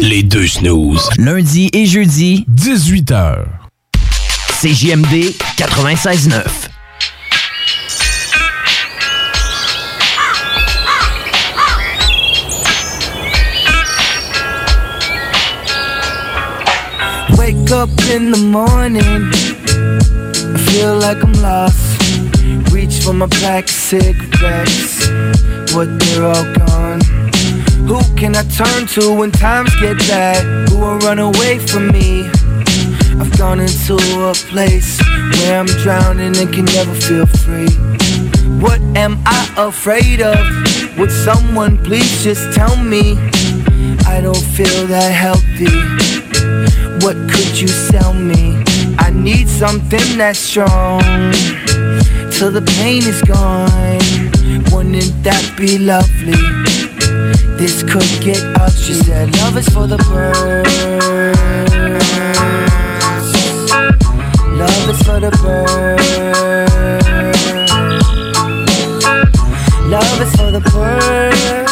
Les deux snooze. Lundi et jeudi, 18h. CJMD 96.9. Wake up in the morning, I feel like I'm lost. Reach for my pack of cigarettes, but they're all gone. Who can I turn to when times get bad? Who will run away from me? I've gone into a place where I'm drowning and can never feel free. What am I afraid of? Would someone please just tell me? I don't feel that healthy. What could you sell me? I need something that's strong till the pain is gone. Wouldn't that be lovely? This could get ugly. She said, Love is for the birds. Love is for the birds. Love is for the birds.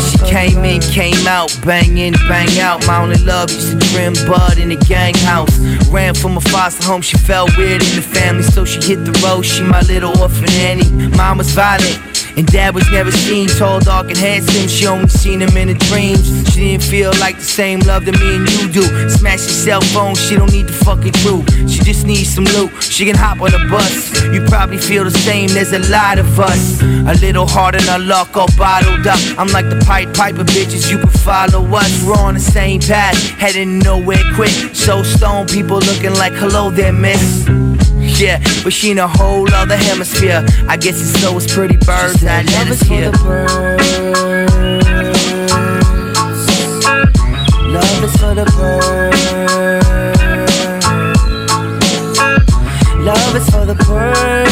She came in, came out, banging, bang out. My only love used to trim bud in the gang house. Ran from a foster home, she felt weird in the family, so she hit the road. She my little orphan Annie. Mom was violent. And dad was never seen tall, dark, and handsome. She only seen him in her dreams. She didn't feel like the same love that me and you do. Smash your cell phone, she don't need the fucking crew. She just needs some loot. She can hop on a bus. You probably feel the same, there's a lot of us. A little harder than our luck, all bottled up. I'm like the Pied Piper bitches, you can follow us. We're on the same path, heading nowhere quick. So stone people looking like hello there, miss. Yeah, but she in a whole other hemisphere. I guess it's so it's pretty birds that let us hear. Love is for the birds. Love is for the birds.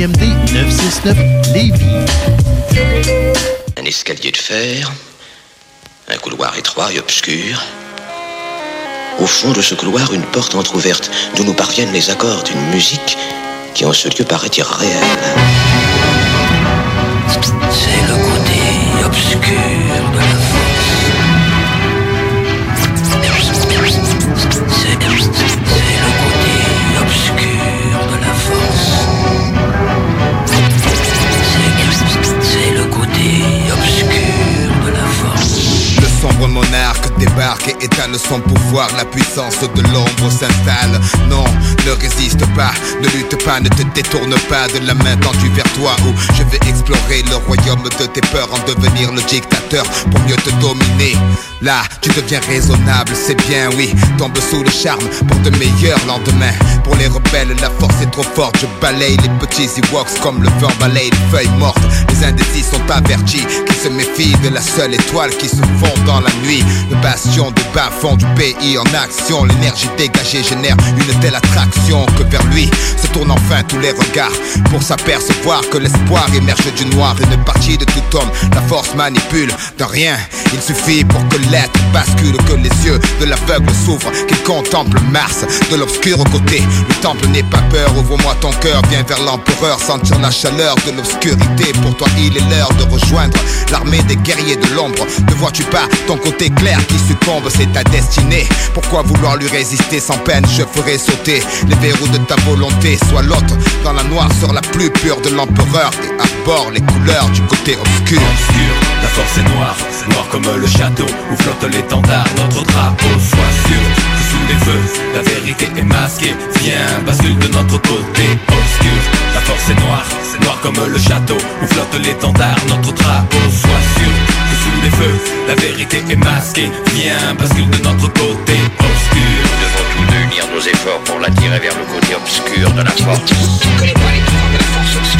C'est JMD 969 Lévis. Un escalier de fer, un couloir étroit et obscur. Au fond de ce couloir, une porte entr'ouverte d'où nous parviennent les accords d'une musique qui en ce lieu paraît irréelle. Débarque et étale son pouvoir. La puissance de l'ombre s'installe. Non, ne résiste pas, ne lutte pas, ne te détourne pas de la main tendue vers toi. Où je vais explorer le royaume de tes peurs, en devenir le dictateur pour mieux te dominer. Là, tu deviens raisonnable, c'est bien, oui. Tombe sous le charme pour de meilleurs lendemains. Pour les rebelles, la force est trop forte. Je balaye les petits Ewoks comme le vent balaye les feuilles mortes. Les indécis sont avertis qui se méfient de la seule étoile qui se fond dans la nuit. Le bastion du bas fond du pays en action. L'énergie dégagée génère une telle attraction que vers lui se tournent enfin tous les regards pour s'apercevoir que l'espoir émerge du noir. Une partie de tout homme, la force manipule de rien. Il suffit pour que l'être bascule, que les yeux de l'aveugle s'ouvrent, qu'il contemple Mars de l'obscur côté. Le temple n'est pas peur, ouvre-moi ton cœur, viens vers l'empereur, sentir la chaleur de l'obscurité. Pour toi, il est l'heure de rejoindre l'armée des guerriers de l'ombre. Ne vois-tu pas ton côté clair qui succombe, c'est ta destinée. Pourquoi vouloir lui résister sans peine? Je ferai sauter les verrous de ta volonté. Sois l'autre dans la noire sur la plus pure de l'empereur et arbore les couleurs du côté obscur. La force est noire, noire comme le château où flotte l'étendard, notre drapeau. Sois sûr sous les feux, la vérité est masquée. Viens, bascule de notre côté obscur. Force est noire, noire comme le château où flotte l'étendard, notre drapeau. Sois sûr que sous les feux, la vérité est masquée. Viens, bascule de notre côté obscur. Nous devons tous deux unir nos efforts pour l'attirer vers le côté obscur de la force. Tu connais pas les pouvoirs de la force obscure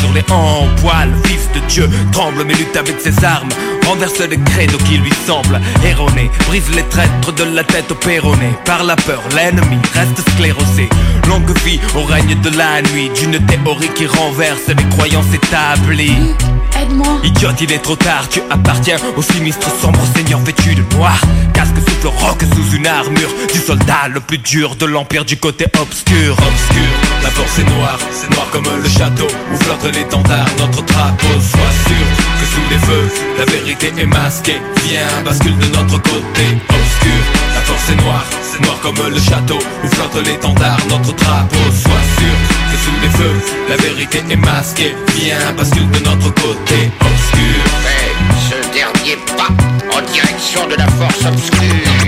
sur les en poil Fils de Dieu, tremble mais lutte avec ses armes. Renverse les credos qui lui semblent erronés Brise les traîtres de la tête au péroné. Par la peur, l'ennemi reste sclérosé. Longue vie au règne de la nuit D'une théorie qui renverse les croyances établies. Aide-moi. Idiote, il est trop tard, tu appartiens au sinistre sombre seigneur vêtu de noir. Casque souffle roc sous une armure Du soldat le plus dur de l'empire du côté obscur. Obscur, la force est noire, c'est noir comme le château Où flotte l'étendard, notre drapeau Sois sûr que sous les feux, la vérité est masquée. Viens, bascule de notre côté Obscur, la force est noire, c'est noir comme le château. Où flotte l'étendard, notre drapeau Sois sûr que sous les feux, la vérité est masquée. Viens, bascule de notre côté obscur. Fais ce dernier pas en direction de la force obscure.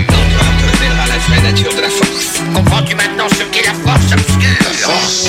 L'empereur te révélera la vraie nature de la force. Comprends-tu maintenant ce qu'est la force obscure? La force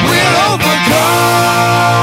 overcome.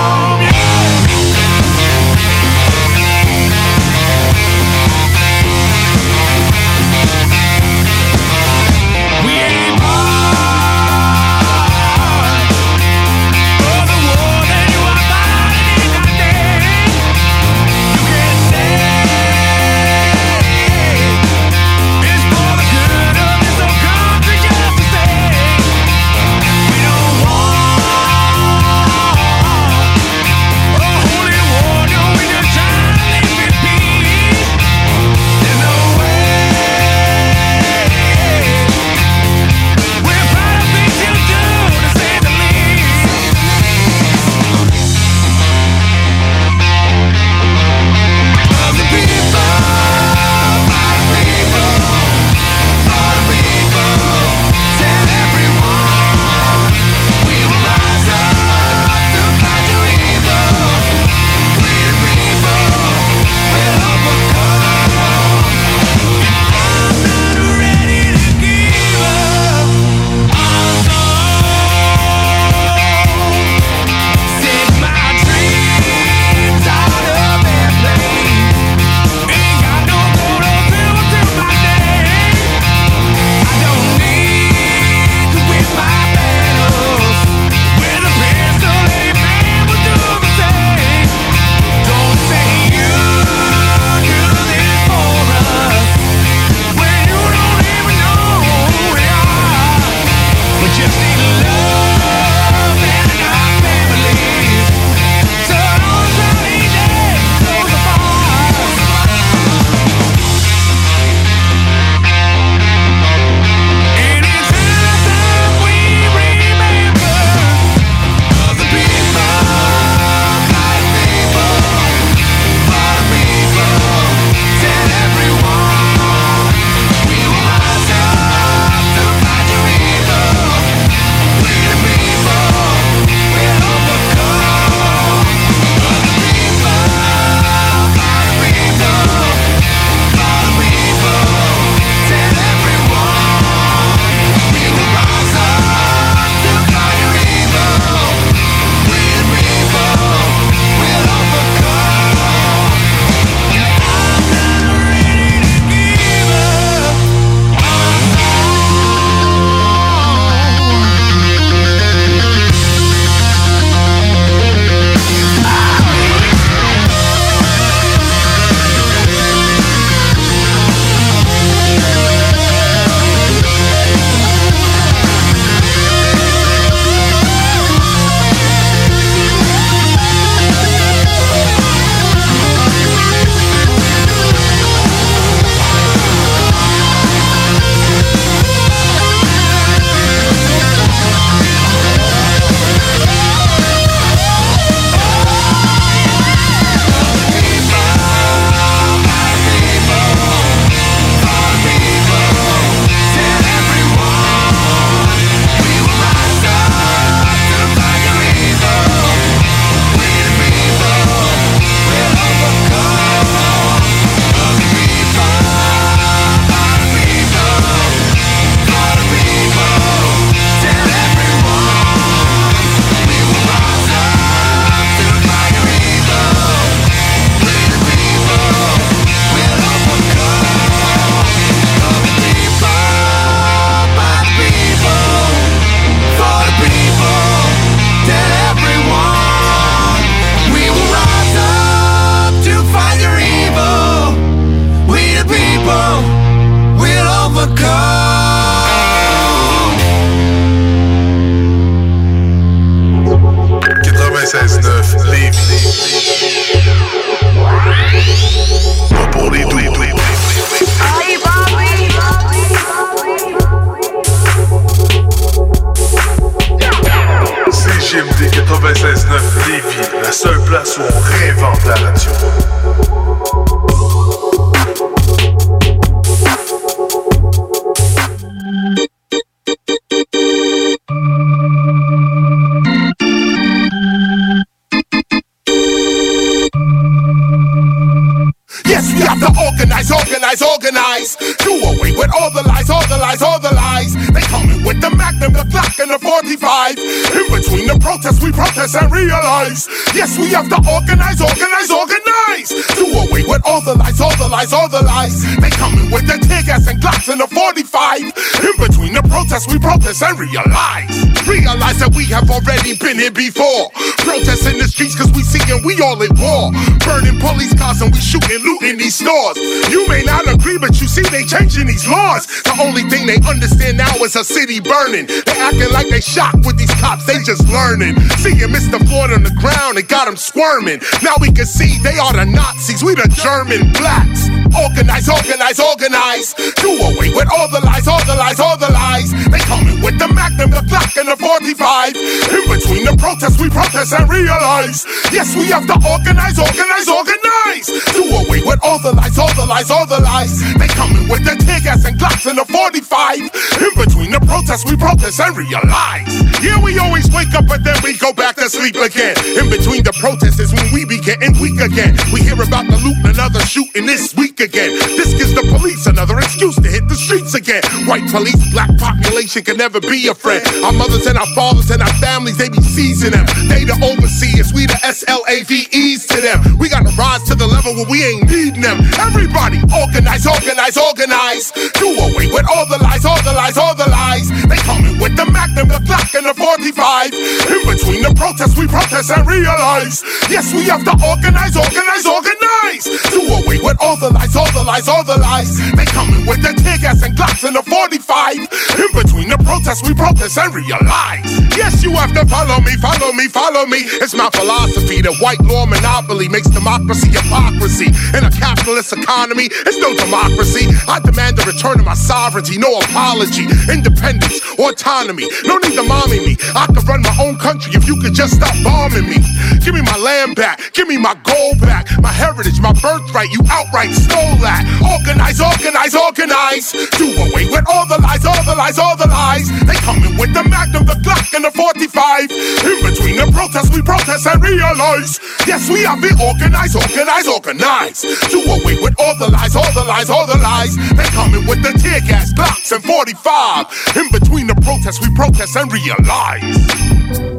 Protest and realize. Realize that we have already been here before. Protests in the streets cause we see and we all at war. Burning police cars and we shooting, looting these stores. You may not agree, but you see they changing these laws. The only thing they understand now is a city burning. They acting like they shocked with these cops, they just learning. Seeing Mr. Floyd on the ground, it got them squirming. Now we can see they are the Nazis, we the German blacks. Organize, organize, organize. Do away with all the lies, all the lies, all the lies. They coming with the Magnum, the Glock, and the 45. In between the protests, we protest and realize. Yes, we have to organize, organize, organize. Do away with all the lies, all the lies, all the lies. They coming with the tear gas and Glocks and the 45. In between the protests, we protest and realize. Yeah, we always wake up, but then we go back to sleep again. In between the protests is when we be getting weak again. We hear about the loot and another shooting this week again. This gives the police another excuse to hit the streets again. White police, black population can never be a friend. Our mothers and our fathers and our families, they be seizing them. They the overseers, we the SLAVEs to them. We gotta rise to the level where we ain't needing them. Everybody organize, organize, organize. Do away with all the lies, all the lies, all the lies. They coming with the Magnum, the Glock, and the 45. In between the protests, we protest and realize. Yes, we have to organize, organize, organize. Do away with all the lies, all the lies, all the lies. They coming with their tear gas and Glocks and the 45. In between the protests, we protest and realize. Yes, you have to follow me, follow me, follow me. It's my philosophy that white law monopoly makes democracy hypocrisy. In a capitalist economy, it's no democracy. I demand the return of my sovereignty, no apology, independence, autonomy. No need to mommy me. I could run my own country if you could just stop bombing me. Give me my land back, give me my gold back, my heritage, my birthright. You outright stole that. Organize, organize, organize. Do away with all the lies, all the lies, all the lies. They coming with the Magnum, the Glock, and the 45. In between the protests, we protest and realize. Yes, we have been organized, organized, organized. Do away with all the lies, all the lies, all the lies. They coming with the tear gas, Glocks, and 45. In between the protests, we protest and realize.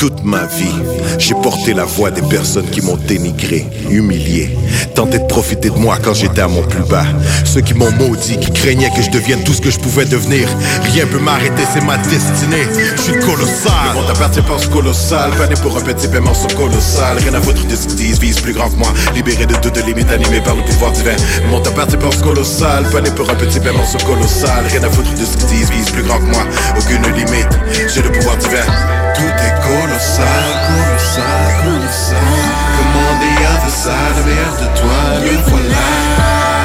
Toute ma vie, j'ai porté la voix des personnes qui m'ont dénigré, humilié, tenté de profiter de moi quand j'étais à mon plus bas. Ceux qui m'ont maudit, qui craignaient que je devienne tout ce que je pouvais devenir. Rien peut m'arrêter, c'est ma destinée. Je suis colossal. Le monde appartient pas colossal. Pané pour un petit paiement sont colossal. Rien à foutre de vise plus grand que moi. Libéré de toutes limites, animé par le pouvoir divin. Le monde appartient pas colossal. Pané pour un petit paiement sont colossal. Rien à foutre de ce vise plus grand que moi. Aucune limite, j'ai le pouvoir divin. Tout est colossal, colossal, colossal. Comme on the other side, de toi, le voilà.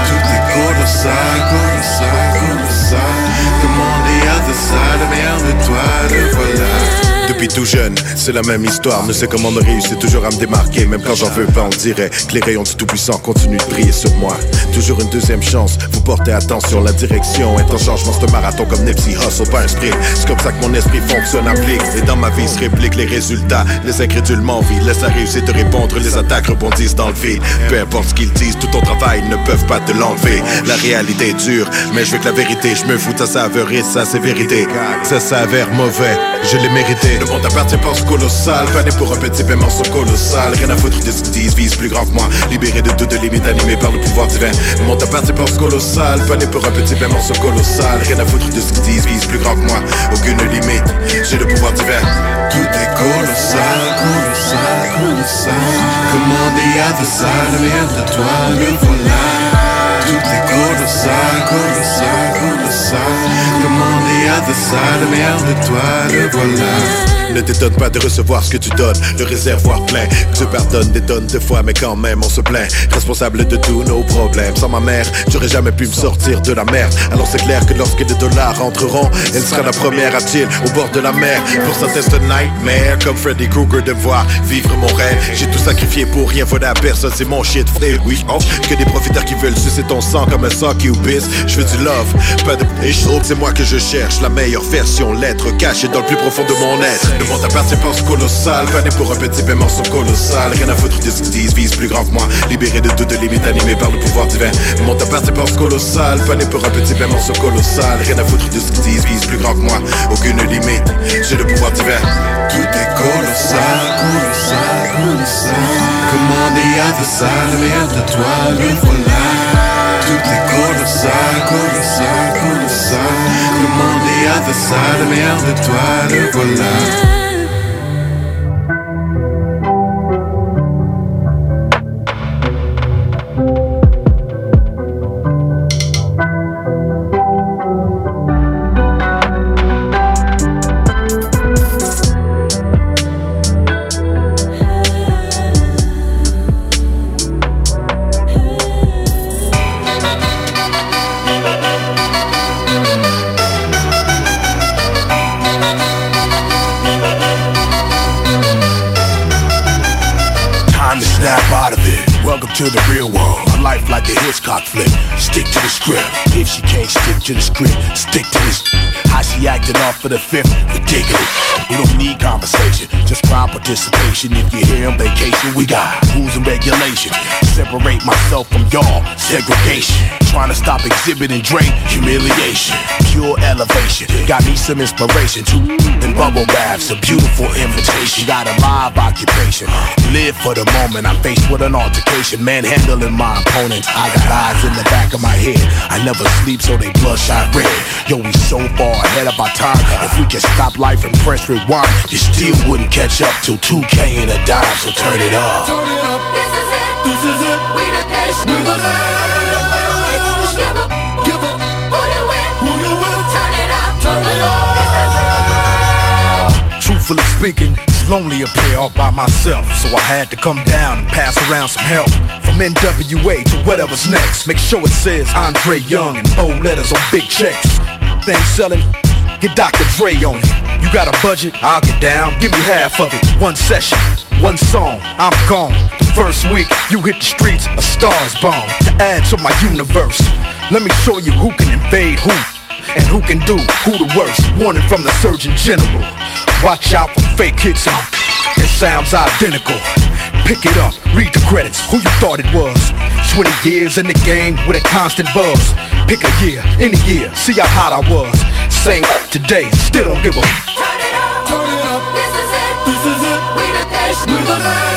Tout est colossal, colossal, colossal. Comme on the other side, de toi, le voilà. Depuis tout jeune, c'est la même histoire. Ne sais comment on réussit toujours à me démarquer. Même quand j'en veux pas, on dirait que les rayons du Tout-Puissant continuent de briller sur moi. Toujours une deuxième chance, vous portez attention, la direction est en changement. C'est un marathon comme Nipsey Hustle, pas un sprint. C'est comme ça que mon esprit fonctionne, applique. Et dans ma vie se réplique les résultats. Les incrédules m'envient, laisse la réussite de répondre. Les attaques rebondissent dans le vide. Peu importe ce qu'ils disent, tout ton travail ne peuvent pas te l'enlever. La réalité est dure, mais je veux que la vérité, je me fous de sa saveur et sa sévérité. Ça s'avère mauvais, je l'ai mérité. Le monde appartient ce colossal. Pané pour un petit paiement sont colossal. Rien à foutre de ce qu'ils disent, vise plus grand que moi. Libéré de toutes limites, animé par le pouvoir divin. Le monde appartient ce colossal. Pané pour un petit paiement sont colossal. Rien à foutre de ce qu'ils disent, vise plus grand que moi. Aucune limite, j'ai le pouvoir divin. Tout est colossal, colossal, colossal. On the other side, le de toi, le voilà. Tout est colossal, colossal, colossal the other side, de toi, le voilà Ne t'étonne pas de recevoir ce que tu donnes. Le réservoir plein. Que je pardonne des tonnes de fois, mais quand même on se plaint. Responsable de tous nos problèmes. Sans ma mère, j'aurais jamais pu me sortir de la merde. Alors c'est clair que lorsque les dollars entreront, elle sera la première à chill au bord de la mer. Pour c'est un nightmare. Comme Freddy Krueger de voir vivre mon rêve. J'ai tout sacrifié pour rien, voilà personne, c'est mon shit, frère. Oui, oh, que des profiteurs qui veulent sucer ton sang comme un sock ou bis. Je veux du love, pas de C'est moi que je cherche la meilleure version, lettre cachée dans le plus profond de mon être. Le monde appartient pense colossal, pas pour un petit paiement colossal. Rien à foutre de ce qu'ils disent, vise plus grand que moi. Libéré de toutes limites, animé par le pouvoir divin. Le monde appartient pense colossal, pas pour un petit paiement colossal. Rien à foutre de ce qu'ils disent, vise plus grand que moi. Aucune limite, j'ai le pouvoir divin. Tout est colossal, colossal, colossal. Dit à the side, merde de toi, le voilà. Tout est colossal, colossal, colossal. The side, merde de toi, le voilà. To the real world. A life like a Hitchcock flick. Stick to the script. If she can't stick to the script, stick to this. How she acting off for the fifth, ridiculous. We don't need conversation, just prime participation. If you're here on vacation, we got rules and regulations. Separate myself from y'all, segregation. Trying to stop exhibiting Drake, humiliation. Pure elevation, got me some inspiration too. And bubble baths, a beautiful invitation. Got a live occupation. Live for the moment, I'm faced with an altercation manhandling my opponents. I got eyes in the back of my head. I never sleep, so they bloodshot red. Yo, we so far ahead of our time. If we can stop life and press rewind, you still wouldn't catch up till 2K in a dime. So turn it up. Turn it up. This is it. This is it. We the best. We the best. Truthfully speaking, lonely up here all by myself. So I had to come down and pass around some help. From NWA to whatever's next. Make sure it says Andre Young and bold letters on big checks. Things selling, get Dr. Dre on it. You got a budget, I'll get down, give me half of it. One session, one song, I'm gone. First week, you hit the streets, a star's born. To add to my universe, let me show you who can invade who and who can do who the worst. Warning from the Surgeon General. Watch out for fake hits and it sounds identical. Pick it up, read the credits, who you thought it was. 20 years in the game with a constant buzz. Pick a year, any year, see how hot I was. Same today, still don't give a. Turn it up, turn it up, this is it, this is it. We the best, we the best.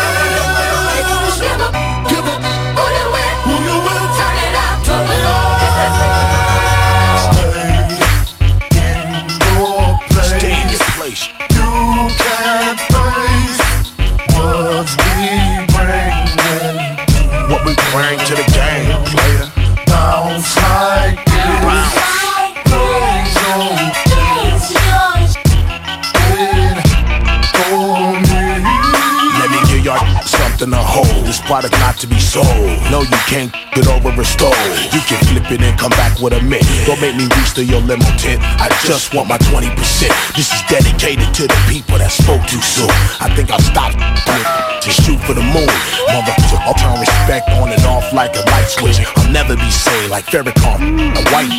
Something to hold. This product not to be sold. No, you can't get over restored. You can flip it and come back with a mint. Don't make me reach to your limo tent. I just want my 20%. This is dedicated to the people that spoke too soon. I think I'll stop to shoot for the moon. Motherfucker, I'll turn respect on and off like a light switch. I'll never be sane like Farrakhan. A white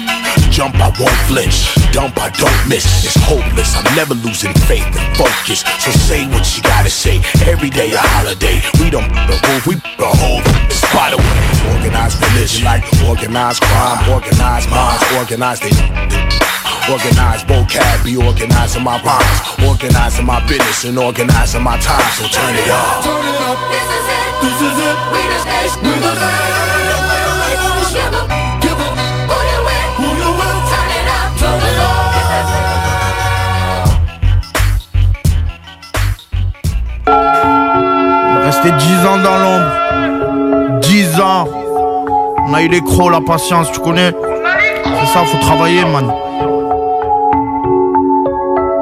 jump, I won't flinch. Dump, I don't miss. It's hopeless. I'm never losing faith and focus. So say what you gotta say. Every day a holiday. We don't move, we the whole spot away. Organized religion like organized crime, organized minds, organized they. Organized vocab, be organizing my rhymes, organizing my business and organizing my time. So turn it up. Rester 10 ans dans l'ombre. 10 ans. On a eu les crocs, la patience, tu connais. C'est ça, faut travailler, man.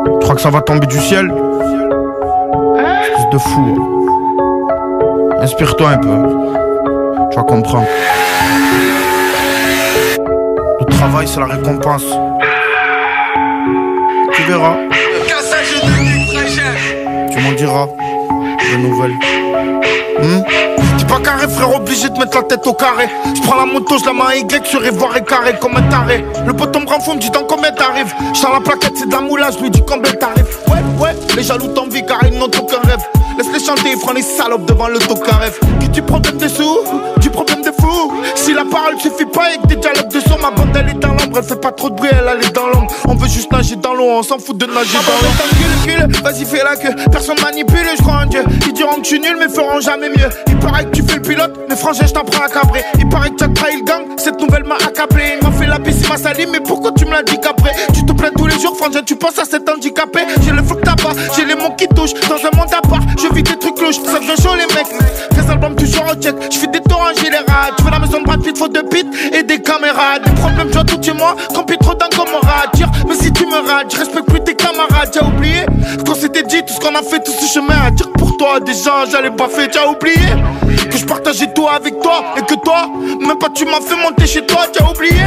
Tu crois que ça va tomber du ciel? Fils de fou. Inspire-toi un peu. Tu vas comprendre. Le travail, c'est la récompense. Tu verras. Tu m'en diras de nouvelles. Hmm? T'es pas carré, frère, obligé de mettre la tête au carré. Je prends la moto, je la mets à Y sur Ivoire et carré comme un taré. Le poteau me rend fou, me dit dans combien t'arrives. J'sors la plaquette, c'est de la moulage, je lui dis combien t'arrives. Ouais, ouais, les jaloux t'envient car ils n'ont aucun rêve. Laisse-les chanter, feront les salopes devant le tocaref. Qui du problème de sous, du problème de fou. Si la parole suffit pas avec des dialogues de son, ma bande elle est dans l'ombre, elle fait pas trop de bruit, elle est dans l'ombre. On veut juste nager dans l'eau, on s'en fout de nager dans l'eau. Vas-y, fais la queue, personne manipule, je crois en Dieu. Ils diront que suis nul, mais feront jamais mieux. Il paraît que tu fais le pilote, mais frangin, je t'en prends à cabrer. Il paraît que tu as trahi le gang, cette nouvelle m'a accablé. Il m'a fait la pisse, il m'a mais pourquoi tu me l'as dit qu'après Tu te plains tous les jours, frangin, tu penses à cet handicapé. J'ai le que t'as pas, j'ai les mots qui touchent. Dans un monde à part, je vis des trucs cloches, ça devient chaud les mecs. Tes albums toujours au check, je fais des tours en général. Tu veux la maison de Brad Pitt, faut de pit et des caméras. Des problèmes, je tout chez moi, compris trop d'un comme dire. Mais si tu me rates, je respecte plus T'as oublié qu'on s'était dit, tout ce qu'on a fait, tout ce chemin à dire pour toi, déjà, j'allais pas fait. T'as oublié que je partageais tout avec toi et que toi, même pas tu m'as fait monter chez toi. T'as oublié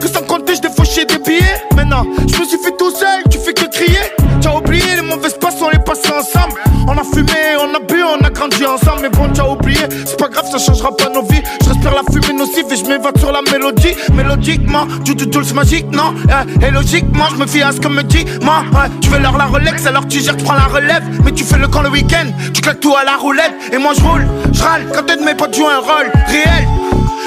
que sans compter, je défauchais des billets. Maintenant, je me suis fait tout seul, tu fais que crier. T'as oublié les mauvaises passes, on les passait ensemble. On a fumé, on a bu, on a grandi ensemble. Mais bon, t'as oublié, c'est pas grave, ça changera pas nos vies. Je respire la fumée nocive et je m'évade sur la mélodie. Mélodiquement, du du c'est magique, non? Eh, Et logiquement, je me fie à ce que me dit moi. Tu veux leur la Rolex, alors tu gères, tu prends la relève. Mais tu fais le camp le week-end, tu claques tout à la roulette. Et moi, je roule, je râle quand un de mes potes joue un rôle réel.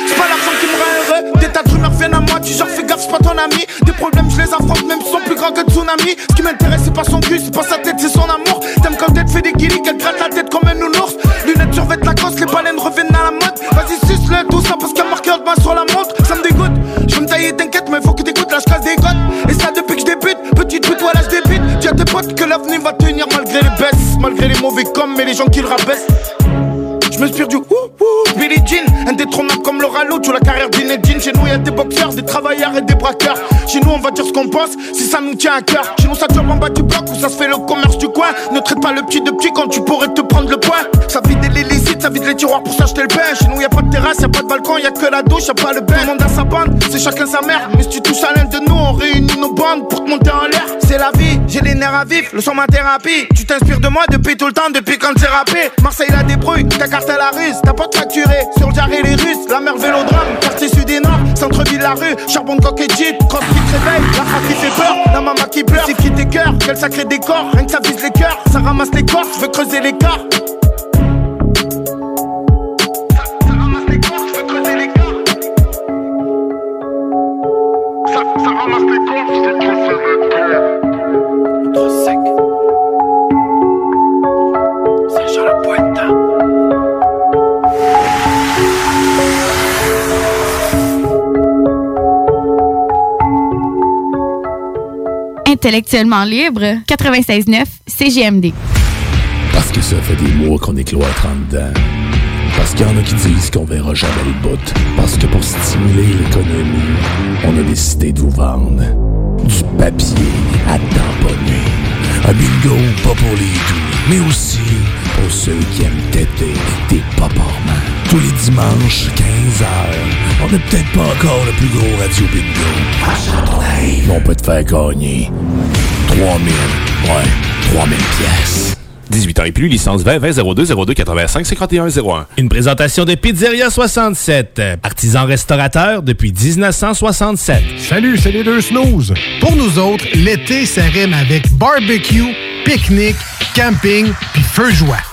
C'est pas l'argent qui me rend heureux. Des tas de rumeurs viennent à moi, tu genre fais gaffe, c'est pas ton ami. Des problèmes, je les affronte, même sont plus grands que tsunami. Ce qui m'intéresse, c'est pas son cul, c'est pas sa tête, c'est son amour. T'aimes quand elle fait des guillis, qu'elle gratte la tête comme un nounours. Lunettes sur la cosse, les baleines reviennent à la mode. Vas-y, suce-le, tout ça parce a marqueur de main sur la montre. Ça me dégoûte, je me tailler, t'inquiète, mais faut que t'écoutes, là je casse des codes. Et ça depuis que je débute, petite pute, voilà je débute. Dis à tes potes que l'avenir va tenir malgré les baisses, malgré les mauvais comme, mais les gens qui le rabaissent. Je m'inspire du wouh wouh Billy Jean, indétrônable comme le ralo, tu la carrière d'Inedine. Chez nous, y'a des boxeurs, des travailleurs et des braqueurs. Chez nous, on va dire ce qu'on pense si ça nous tient à cœur. Chez nous, ça job en bas du bloc où ça se fait le commerce du coin. Ne traite pas le petit de petit quand tu pourrais te prendre le point. Ça vide l'illicite, ça vide les tiroirs pour s'acheter le pain. Chez nous, y'a pas de terrasse, y'a pas de balcon, y'a que la douche, y'a pas le bain. Tout le monde a sa bande, c'est chacun sa mère. Mais si tu touches à l'un de nous, on réunit nos bandes pour te monter en l'air. C'est la vie, j'ai les nerfs à vif, le son ma thérapie. Tu t'inspires de moi depuis tout le temps, depuis quand c'est rappé. Marseille la débrouille, ta carte à la ruse, t'as pas de facturé. Sur le jarret les Russes, la mer vélodrame, quartier sud et nord, centre-ville la rue, charbon coq et jeep, cross qui réveille, la frappe qui fait peur, la maman qui pleure, c'est qui tes cœurs, quel sacré décor, rien que ça vise les cœurs, ça ramasse les corps, je veux creuser l'écart. Ça Intellectuellement libre, 96.9 CGMD. Parce que ça fait des mois qu'on est cloître en dedans. Parce qu'il y en a qui disent qu'on verra jamais le bout. Parce que pour stimuler l'économie, on a décidé de vous vendre du papier à tamponner. Un bingo pas pour les doux, mais aussi pour ceux qui aiment têter des paparmans. Tous les dimanches, 15h, on n'est peut-être pas encore le plus gros radio bingo. Mais on peut te faire gagner 3000, ouais, 3000 pièces. 18 ans et plus, licence 20 20 02 02 85 51 01. Une présentation de Pizzeria 67, artisan restaurateur depuis 1967. Salut, c'est les deux snooze. Pour nous autres, l'été, ça rime avec barbecue, pique-nique, camping, puis feu de joie.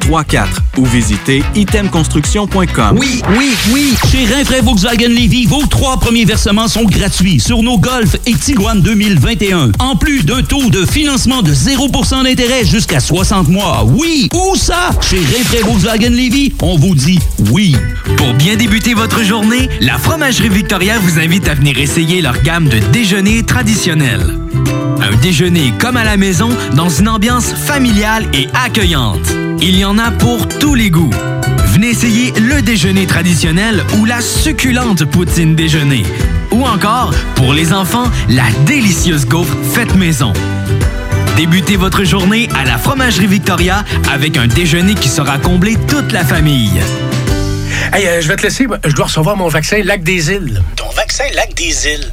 418-454-8834 ou visitez itemconstruction.com. Oui, oui, oui! Chez Rinfraie Volkswagen Levy, vos trois premiers versements sont gratuits sur nos Golf et Tiguan 2021. En plus d'un taux de financement de 0% d'intérêt jusqu'à 60 mois. Oui! Où ça? Chez Rinfraie Volkswagen Levy, on vous dit oui. Pour bien débuter votre journée, la Fromagerie Victoria vous invite à venir essayer leur gamme de déjeuners traditionnels. Un déjeuner comme à la maison dans une ambiance familiale et accueillante. Il y en a pour tous les goûts. Venez essayer le déjeuner traditionnel ou la succulente poutine déjeuner. Ou encore, pour les enfants, la délicieuse gaufre faite maison. Débutez votre journée à la Fromagerie Victoria avec un déjeuner qui sera comblé toute la famille. Hey, euh, je vais te laisser. Je dois recevoir mon vaccin Lac des Îles. Ton vaccin Lac des Îles?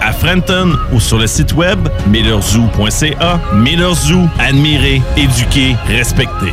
à Frenton ou sur le site web millerzoo.ca. Miller Zoo, admirer, éduquer, respecter.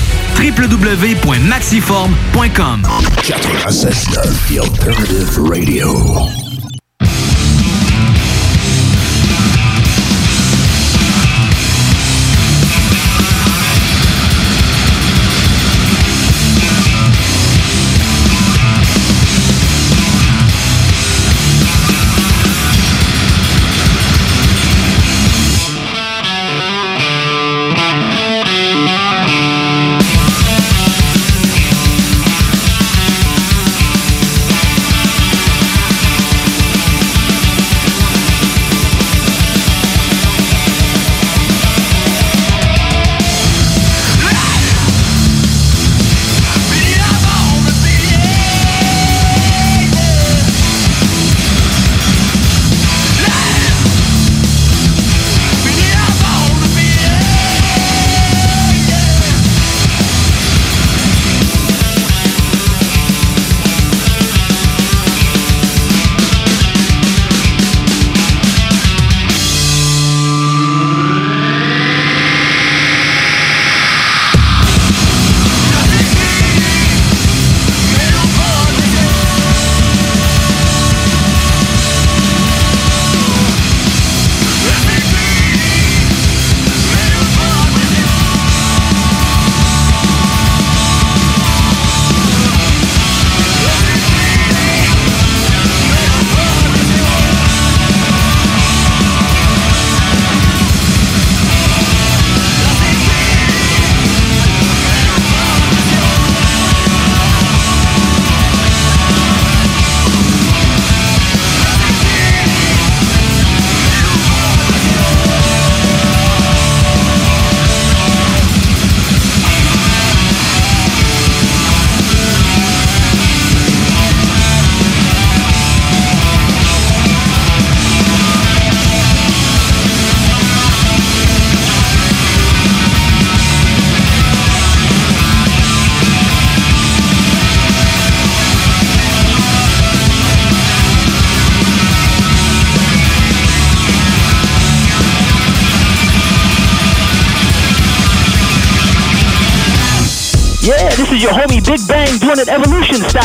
www.maxiform.com 96.9 The Alternative Radio.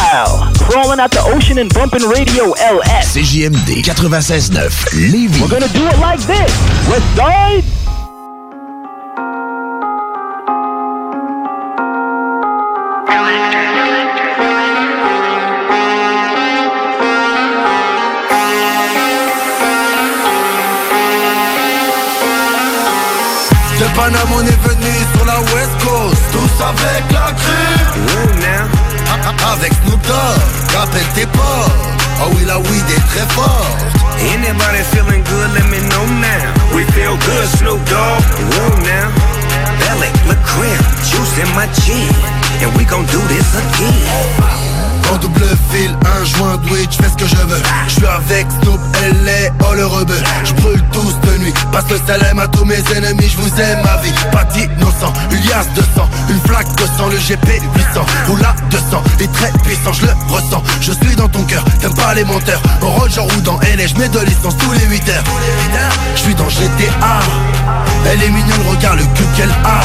Crawling out the ocean and bumping radio LS. CJMD 96.9 Lévis. We're gonna do it like this. West side. De Paname on est venu sur la West Coast Tous avec la crue Dogg Rappelle tes pas Oh oui la weed est très forte Anybody feeling good, let me know now. We feel good, Snoop Dogg. Whoa now. Belly, look crib, juice in my chin. And we gon' do this again. En double fil, un joint weed, j'fais ce que je veux. Je suis avec Snoop, LA, oh le rebeu Je brûle tous de nuit, passe le salem à tous mes ennemis Je vous aime ma vie, pas d'innocent de sang, une flaque de sang Le GP 800, roule à 200 est très puissant, je le ressens. Je suis dans ton cœur, t'aimes pas les monteurs En road, j'en roule dans LA, j'mets de l'essence tous les 8 heures. Je suis dans GTA Elle est mignonne, regarde le cul qu'elle a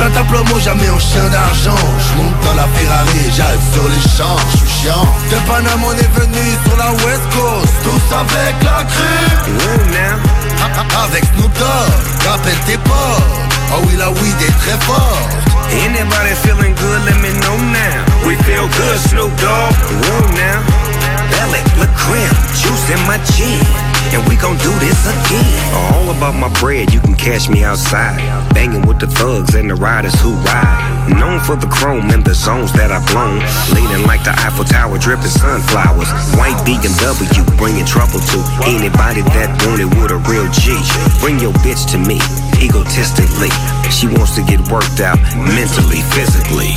Plein ta plomo, jamais en chien d'argent Je monte dans la Ferrari, j'arrive sur les champs Je suis chiant De Paname on est venu sur la West Coast Tous avec la crue Whoa now. Avec Snoop Dogg, rappelle tes pas Oh oui la weed est très forte Anybody feeling good, let me know now. We feel good, Snoop Dogg. Whoa now. Belly, look crib, juice in my chin. And we gon' do this again. All about my bread, you can catch me outside. Banging with the thugs and the riders who ride. Known for the chrome and the zones that I've blown. Leaning like the Eiffel Tower, dripping sunflowers. White BMW, bringing trouble to anybody that want it with a real G. Bring your bitch to me, egotistically. She wants to get worked out mentally, physically.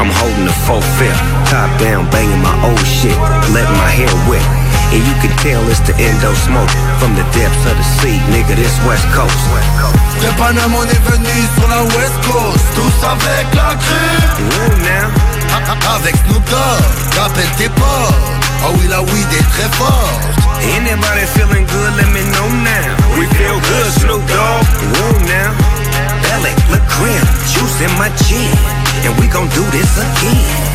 I'm holding the full fifth, top down, banging my old shit, letting my hair wet. And you can tell it's the endo smoke from the depths of the sea, nigga, this West Coast. De Paname on est venu sur la West Coast Tous avec la crue Whoa now. Avec Snoop Dogg, rappelle tes pas Oh oui la weed est très forte Anybody feeling good, let me know now. We feel good, Snoop Dogg. Whoa now. Belly, look crib, juice in my chin. And we gon' do this again.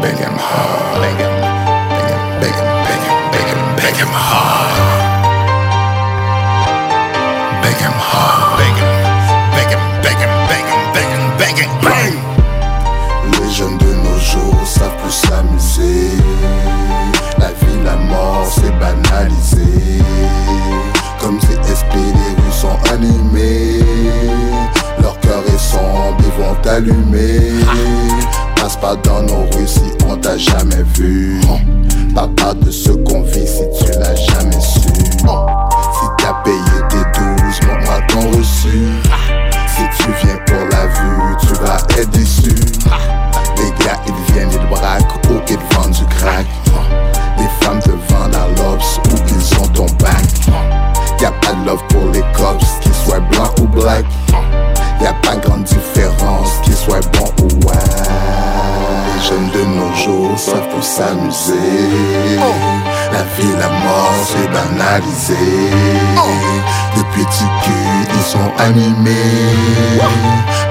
Beg him hard Beg him, beg him, beg him, beg him, beg him, beg him hard Beg him Beg him, beg him, beg him, beg him, beg him, beg him, bang Les jeunes de nos jours savent plus s'amuser La vie, la mort, c'est banalisé Comme si SP, les rues sont animées Leur cœur est sombre, ils vont t'allumer Passe pas dans nos rues si on t'a jamais vu. Parle pas de ce qu'on vit si tu l'as jamais su banalisé Depuis petits culs, ils sont animés.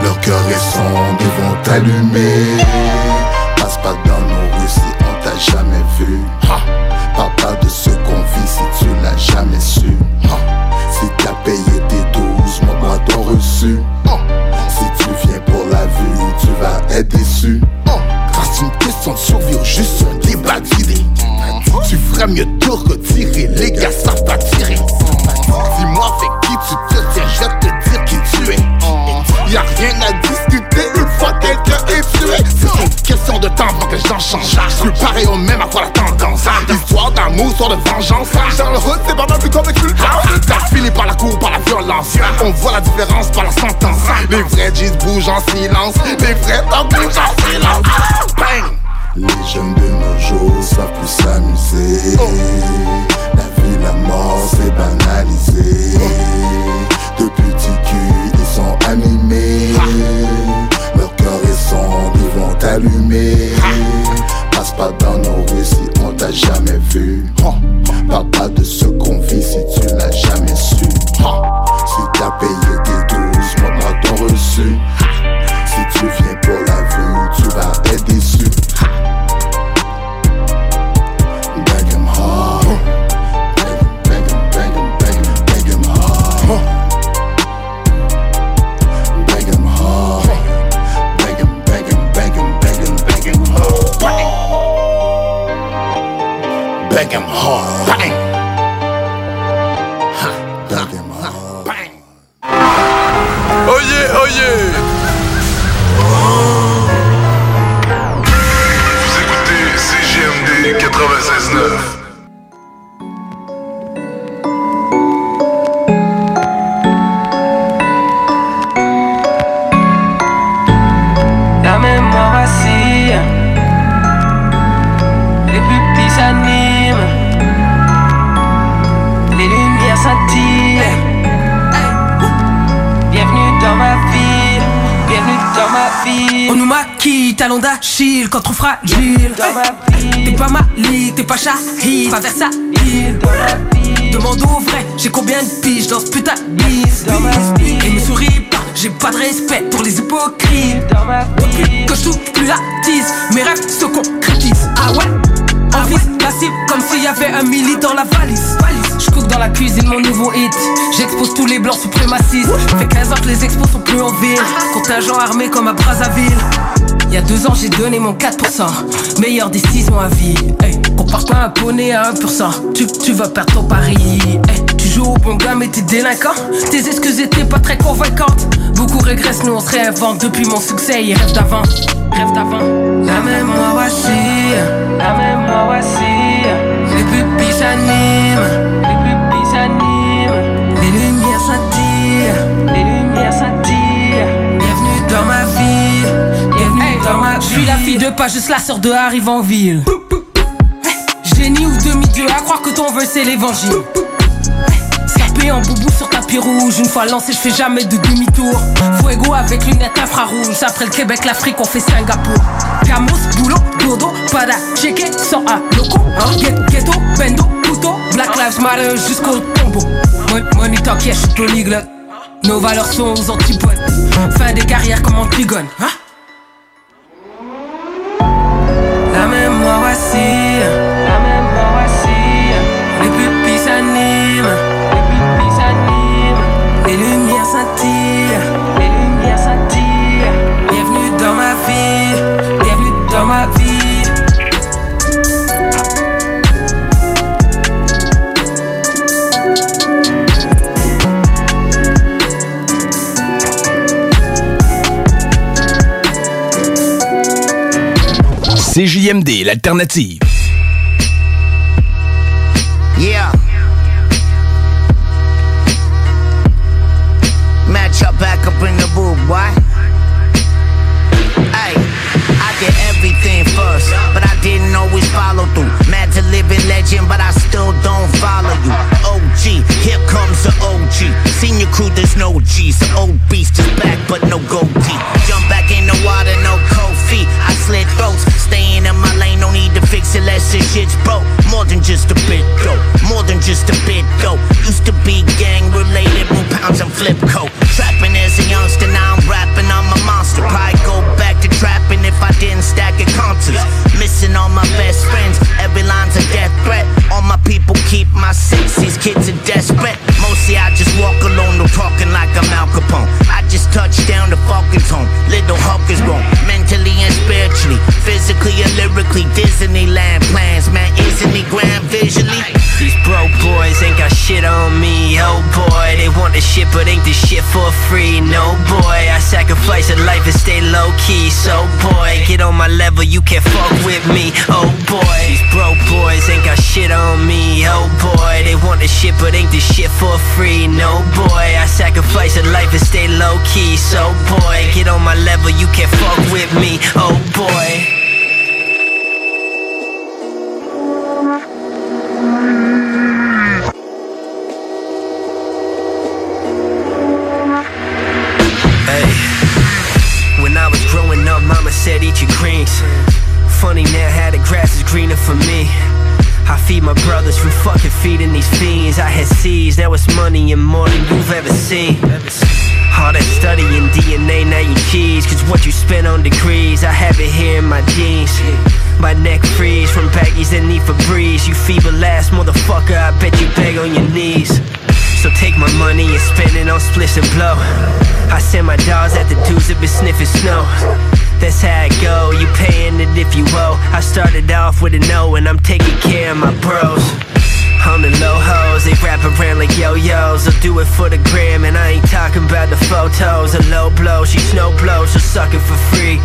Leur cœur est sombre, ils vont Vrais G's bougent en silence. Les vrais t'en bougent en silence Shahid, pas Versailles. Demande au vrai, j'ai combien de piges dans ce putain de bise. Et me souris pas, j'ai pas de respect pour les hypocrites. Depuis que je touche plus la tisse, mes rêves se concrétisent. Ah ouais? En vis la cible comme s'il y avait un milli dans la valise. Je cook dans la cuisine mon nouveau hit. J'expose tous les blancs suprémacistes. Fait 15 ans que les expos sont plus en ville. Contingent armé comme à Brazzaville. Il y a deux ans, j'ai donné mon 4%. Meilleure décision à vie. Hey, compare pas un poney à 1%. Tu, tu vas perdre ton pari. Tu joues au bon gars, mais t'es délinquant. Tes excuses étaient pas très convaincantes. Beaucoup régressent, nous on se réinvente. Depuis mon succès, ils rêvent d'avant. Rêve d'avant. La mémoire vacille. La mémoire vacille. Les pupilles s'animent. La fille de pas juste la sœur de arrive en ville. Génie ou demi-dieu, à croire que ton vœu c'est l'évangile. Sapé en boubou sur tapis rouge. Une fois lancé, je fais jamais de demi-tour. Fuego avec lunettes infrarouges. Après le Québec, l'Afrique, on fait Singapour. Camos, boulot, dodo, para, checker, sans un loco. Hein? Ghetto, bendo, couteau. Black Lives Matter jusqu'au tombeau. Mon- Money talk, yeah, je suis polyglotte. Nos valeurs sont aux antipodes. Fin des carrières comme Antigone. Hein? see you. CJMD, l'alternative. Yeah. Match up back up in the booth, boy. Hey, I did everything first, but I didn't always follow through. Mad to living legend, but I still don't follow you. OG, here comes the OG. Senior crew, there's no G's. The old beast is back, but no goatee. Jump back in the water, no cold feet. I slit throats, need it less this shit's broke. More than just a bit though, more than just a bit though. Used to be gang related, blue pounds and flip coat. Trapping as a youngster, now I'm rapping, I'm a monster. Probably go back to trapping if I didn't stack it concerts. Missing all my best friends, every line's a death threat. All my people keep my six, these kids are desperate. Mostly I just walk alone, no talking like I'm Al Capone. I just touched down the Falcons home. Little Hulk is and spiritually, physically and lyrically. Disneyland plans, man, isn't he grand visually? These broke boys ain't got shit on me, oh boy. Shit, but ain't shit for free, no boy. I sacrifice a life and stay low key, so boy. Get on my level, you can't fuck with me, oh boy. These broke boys ain't got shit on me, oh boy. They want the shit, but ain't the shit for free, no boy. I sacrifice a life and stay low key, so boy. Get on my level, you can't fuck with me, oh boy. My brothers from fucking feeding these fiends. I had seeds, now it's money and more than you've ever seen. All that studying DNA, now you cheese. Cause what you spend on degrees, I have it here in my jeans. My neck freeze from baggies that need Febreze. You feeble ass motherfucker, I bet you beg on your knees. So take my money and spend it on splits and blow. I send my dogs at the dudes that been sniffing snow. That's how it go, you paying it if you owe. I started off with a no and I'm taking care of my bros. On the low hoes, they wrap around like yo-yos I'll do it for the gram and I ain't talking about the photos A low blow, she snow blow, she'll suck it for free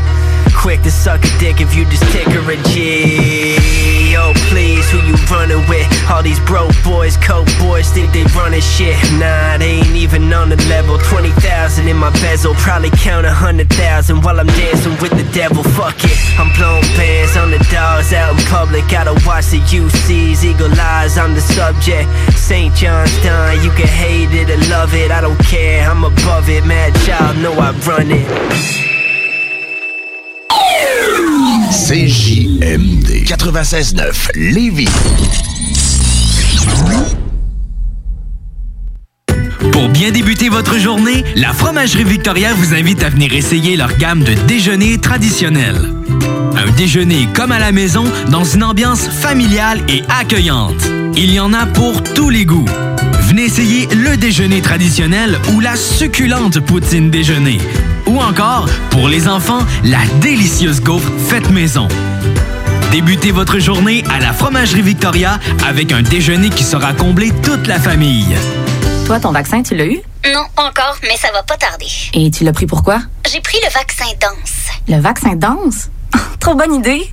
Quick to suck a dick if you just take her a G please, who you running with? All these broke boys, coke boys think they running shit. Nah, they ain't even on the level. 20,000 in my bezel, probably count a hundred thousand While I'm dancing with the devil, fuck it I'm blowing bands on the dogs out in public. Gotta watch the UCs, eagle eyes, I'm the subject. St. John's done, you can hate it or love it. I don't care, I'm above it. Mad child, know I run it CJMD 96.9 Lévis. Pour bien débuter votre journée, la Fromagerie Victoria vous invite à venir essayer leur gamme de déjeuners traditionnels. Un déjeuner comme à la maison dans une ambiance familiale et accueillante. Il y en a pour tous les goûts. Venez essayer le déjeuner traditionnel ou la succulente poutine déjeuner. Ou encore, pour les enfants, la délicieuse gaufre faite maison. Débutez votre journée à la Fromagerie Victoria avec un déjeuner qui sera comblé toute la famille. Toi, ton vaccin, tu l'as eu? Non, pas encore, mais ça va pas tarder. Et tu l'as pris pourquoi? J'ai pris le vaccin danse. Le vaccin danse? Trop bonne idée!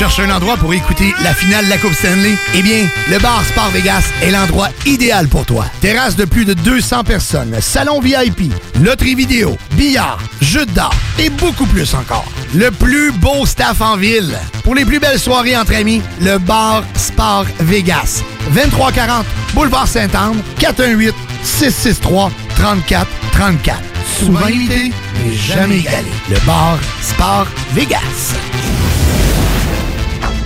Cherche un endroit pour écouter la finale de la Coupe Stanley? Eh bien, le bar Sport Vegas est l'endroit idéal pour toi. Terrasse de plus de 200 personnes, salon VIP, loterie vidéo, billard, jeux d'art et beaucoup plus encore. Le plus beau staff en ville. Pour les plus belles soirées entre amis, le bar Sport Vegas. 2340 Boulevard Saint-Anne, 418 663 34 34. Souvent imité, mais jamais égalé. Le bar Sport Vegas.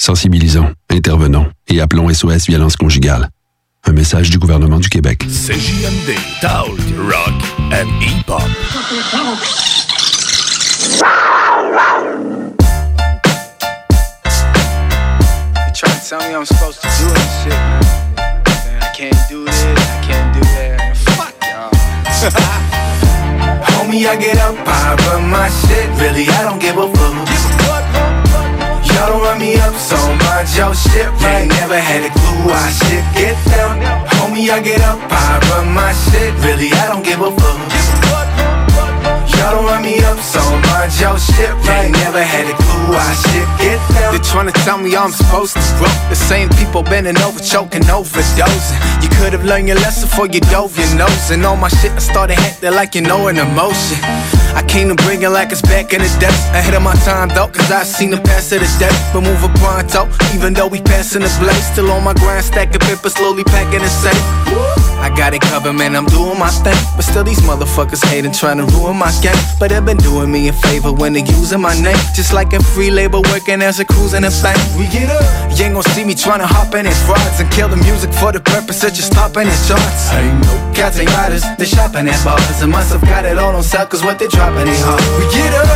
Sensibilisons, intervenons et appelons SOS Violence Conjugale. Un message du gouvernement du Québec. CJMD, Talk, Rock and Hip-Hop. They try to tell me I'm supposed to do this shit, man. Man, I can't do this, I can't do that. Man, fuck y'all. Homie, I get up, I run my shit. Really, I don't give a fuck. Y'all don't run me up so much, yo shit right. Never had a clue I shit get down. Homie, I get up, I run my shit. Really, I don't give a fuck. Y'all don't run me up so much, yo shit right. Never had a clue I shit get down. They're trying to tell me I'm supposed to grow. The same people bending over, choking, overdosing. You could have learned your lesson before you dove your nose. And all my shit, I started acting like you know an emotion. I came to bring it like it's back in the day. Ahead of my time though, cause I seen the past of the day. But move a pronto, even though we passing the blaze. Still on my grind, stacking paper, slowly packing the safe. I got it covered, man, I'm doing my thing. But still, these motherfuckers hating, trying to ruin my game. But they've been doing me a favor when they using my name. Just like a free labor working as a cruise in a bank. We get up. You ain't gon' see me trying to hop in his frauds and kill the music for the purpose of just stopping his charts. I ain't no cats ain't riders, they shopping at bars. And must have got it all on sale, cause what they dropping ain't hard. We get up,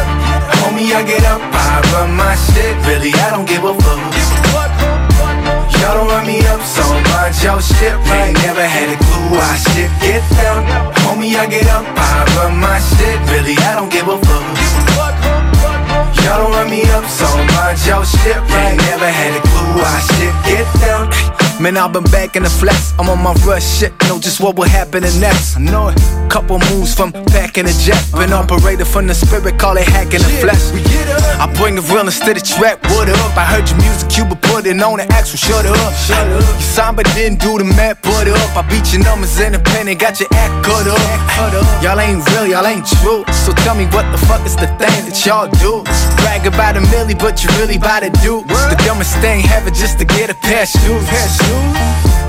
homie, I get up, I run my shit. Really, I don't give a fuck. Y'all don't run me up so much, yo shit right. Ain't Never had a clue I shit get down. Homie, I get up, I run my shit. Really, I don't give a fuck. Y'all don't run me up so much, yo shit right. Ain't Never had a clue I shit get down. Man, I've been back in the flesh. I'm on my rush shit, know just what will happen next. I know it. Couple moves from back in the jet. Been uh-huh. operated from the spirit, call it hacking the flesh. I bring the realness to the trap, what up? I heard your music, you been putting on the actual, shut up. Shut up. You signed but didn't do the math, put up. I beat your numbers independent, got your act cut up. Y'all ain't real, y'all ain't true. So tell me what the fuck is the thing that y'all do? Brag about a milli, but you really bout to do. The dumbest thing ever just to get a pair of shoes.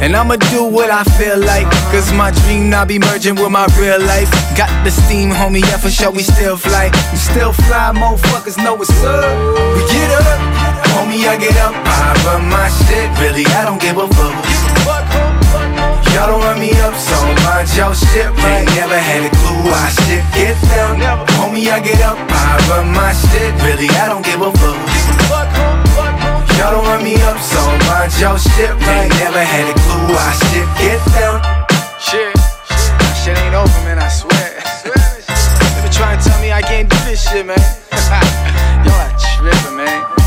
And I'ma do what I feel like. Cause my dream now be merging with my real life. Got the steam, homie, yeah, for sure we still fly. We still fly, motherfuckers know what's up. We get up, homie, I get up, I run my shit. Really, I don't give a fuck. Y'all don't run me up so much, yo shit right. Never had a clue I shit get down. Homie, I get up, I run my shit. Really, I don't give a fuck. Y'all don't run me up so much, yo shit right. Never had a clue I shit get down. Shit, shit, shit ain't over, man, I swear. They been trying to tell me I can't do this shit, man. Y'all are tripping, man.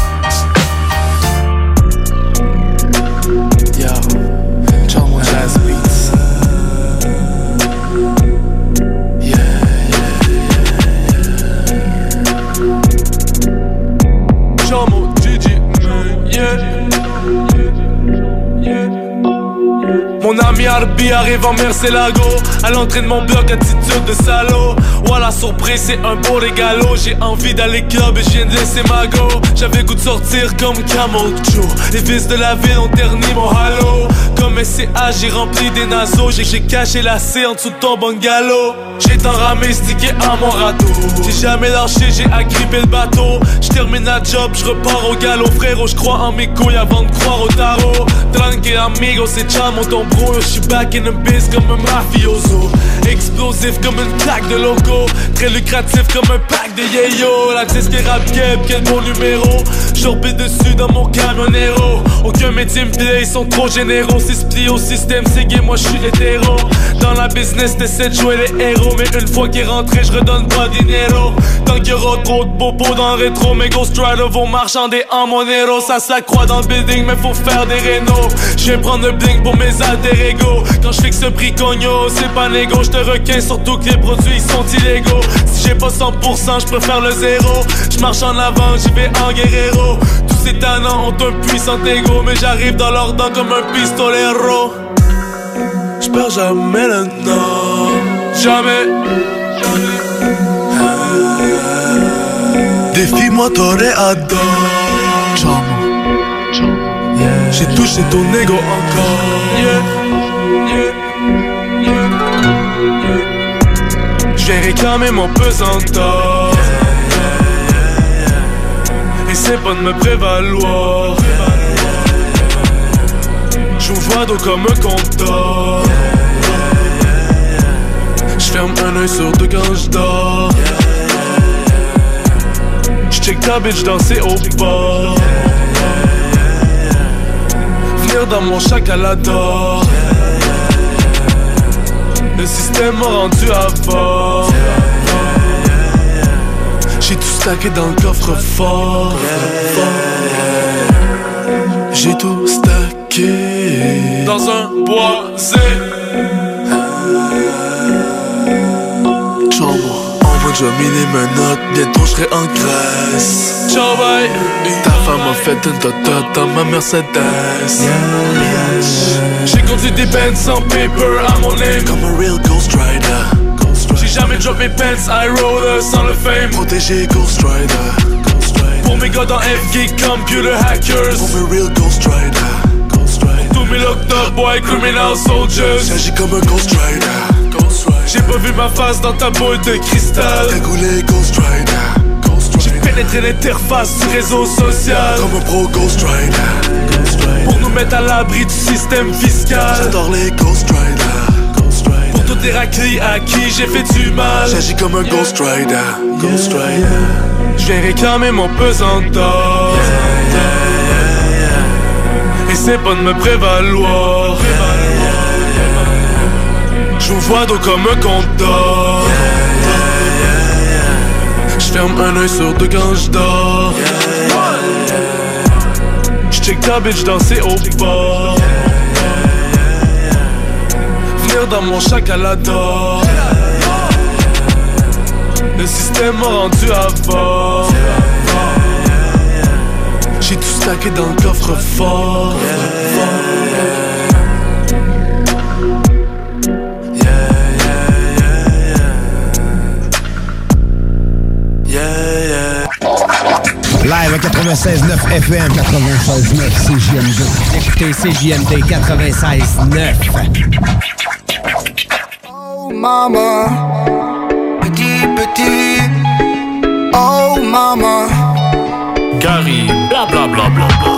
Mon ami Arbi arrive en Mercelago. À l'entraînement bloc attitude de salaud. Voilà surprise c'est un beau régalo. J'ai envie d'aller club et je viens de laisser ma go. J'avais goût de sortir comme Joe Les fils de la ville ont terni mon halo. Comme SCA j'ai rempli des naseaux. J'ai caché la C en dessous de ton bungalow. J'ai enramé stické à mon radeau J'ai jamais lâché j'ai agrippé le bateau. Je termine la job je repars au galop. Frérot je crois en mes couilles avant de croire au tarot. Tranquille amigo c'est chamo ton Je suis back in the biz comme un mafioso. Explosif comme une plaque de logo. Très lucratif comme un pack de yayo. La disque rap game, quel bon numéro. J'orbite dessus dans mon camionero Aucun métier me plaît, ils sont trop généraux. C'est split au système, c'est gay, moi je suis hétéro. Dans la business, t'essaies de jouer les héros. Mais une fois qu'il est rentré, je redonne pas dinero. Tant qu'il y aura trop de popo dans le rétro Mes Ghost Rider vont marchander en monero. Ça se la croit dans le building, mais faut faire des rénaux. Je vais prendre le bling pour mes Quand je fixe ce prix cogno, c'est pas négo. Je te requin surtout que les produits sont illégaux. Si j'ai pas 100%, je préfère le zéro. Je marche en avant, j'y vais en guerrero. Tous ces talents ont un puissant ego Mais j'arrive dans leurs dents comme un pistolero. J'perds jamais le nord. Jamais. Défie-moi, t'aurais adoré. J'ai touché ton ego encore. J'ai réclamé mon pesant d'or. Et c'est pas de me prévaloir. J'ouvre d'eau comme un compteur. J'ferme un œil sur deux quand j'dors. J'check ta bitch danser au bord. Dans mon chac à la d'or. Le système m'a rendu à fort. J'ai tout stacké dans le coffre fort. J'ai tout stacké. Dans un boisé. Chambre. Envoie Jomini mes notes, bientôt j'serai en Grèce. Ciao bye. Ta femme a fait un toto dans ma Mercedes. J'ai conduit des bands sans paper à mon name. Comme un real Ghost Rider. J'ai jamais drop mes pants, I roller sans le fame. Protégé Ghost Rider. Pour mes gars dans FG Computer Hackers. Pour mes real Ghost Rider. Tous mes locked up boy criminal soldiers. J'agis comme un Ghost Rider. J'ai pas vu ma face dans ta boule de cristal. Cagoulé Ghost Rider. J'ai pénétré l'interface du réseau social. Comme un pro Ghost Rider. Pour nous mettre à l'abri du système fiscal. J'adore les Ghost Rider. Pour tout Héraclite à qui j'ai fait du mal. J'agis comme un Ghost Rider. Ghost Rider. J'vais réclamer mon pesant d'or. Et c'est pas de me prévaloir. J'ouvre d'eau comme un compteur. J'ferme un œil sur deux quand j'dors. J'check ta bitch danser au bord. Venir dans mon chac à la d'or. Le système m'a rendu à fort. J'ai tout stacké dans le coffre fort. Live à 96.9 FM, 96.9 CJMD. Écoutez CJMD 96.9. Oh mama, petit petit. Oh mama. Gary, bla bla bla bla bla.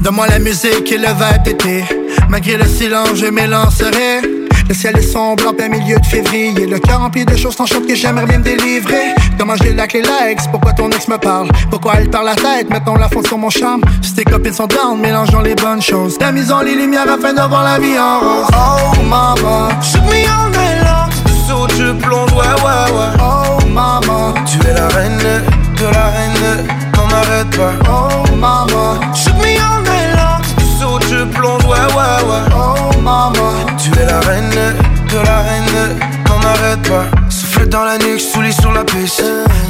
Donne-moi la musique et le vibe d'été. Malgré le silence, je m'élancerai. Le ciel est sombre en plein milieu de février. Le cœur rempli de choses tant chaudes que j'aimerais bien me délivrer. Comment j'ai la clé la ex Pourquoi ton ex me parle? Pourquoi elle parle la tête? Mettons la faute sur mon charme. Si tes copines sont down, mélangeons les bonnes choses. Tamisons les lumières afin de voir la vie en rose. Oh mama, Shoot me all night long. Tu sautes, je plonge, ouais, ouais, ouais. oh mama, Tu es la reine de la reine, n'en arrête pas. oh mama, Shoot me all plonge, ouais, ouais, ouais. oh mama. Tu es la reine de la reine, n'en arrête pas. Souffle dans la nuque, sous sur la piste.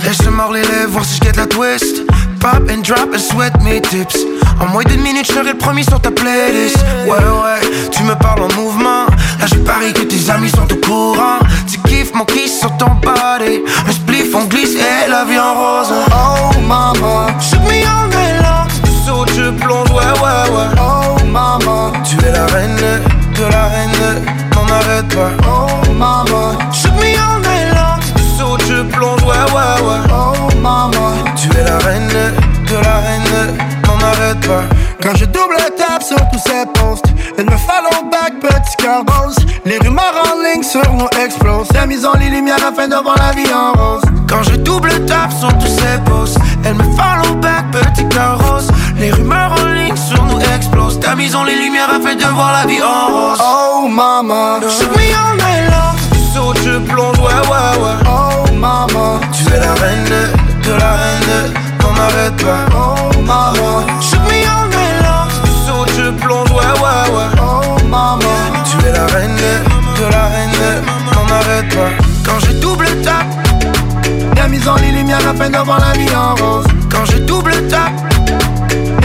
Laisse se mord les lèvres, voir si je la twist. Pop and drop and sweat mes tips. En moins d'une minute, je serai le premier sur ta playlist. Ouais, ouais, tu me parles en mouvement. Là, je parie que tes amis sont au courant. Tu kiffes mon kiss sur ton body. Un spliff, on glisse et la vie en rose. Oh mama, Shoot me all night long. Tu sautes, je plonge, ouais, ouais, ouais. oh mama, Tu es la reine de la reine, n'en arrête pas. oh mama, Shoot me all night long. Tu sautes, je plonge, ouais, ouais, ouais. oh mama. Tu es la reine de la reine, n'en arrête pas. Quand je double tape sur tous ces posts, elle me follow back, petit cœur rose. Les rumeurs en ligne sur nous explosent. Amusons les lumières afin de voir la vie en rose. Quand je double tape sur tous ces posts, elle me follow back, petit cœur rose. Les rumeurs en ligne sur nous explosent. Tamisons les lumières afin de voir la vie en rose. Oh mama, Shoot me all night long. Tu sautes, je plonge, ouais, ouais, ouais. oh mama, Tu es la reine de la reine, n'en arrête pas. oh mama, Shoot me all night long. Tu sautes, je plonge, ouais, ouais, ouais. oh mama. Tu es la reine de la reine, arrête pas. Quand je double tape, Amusons les lumières afin de voir la vie en rose. quand je double tape,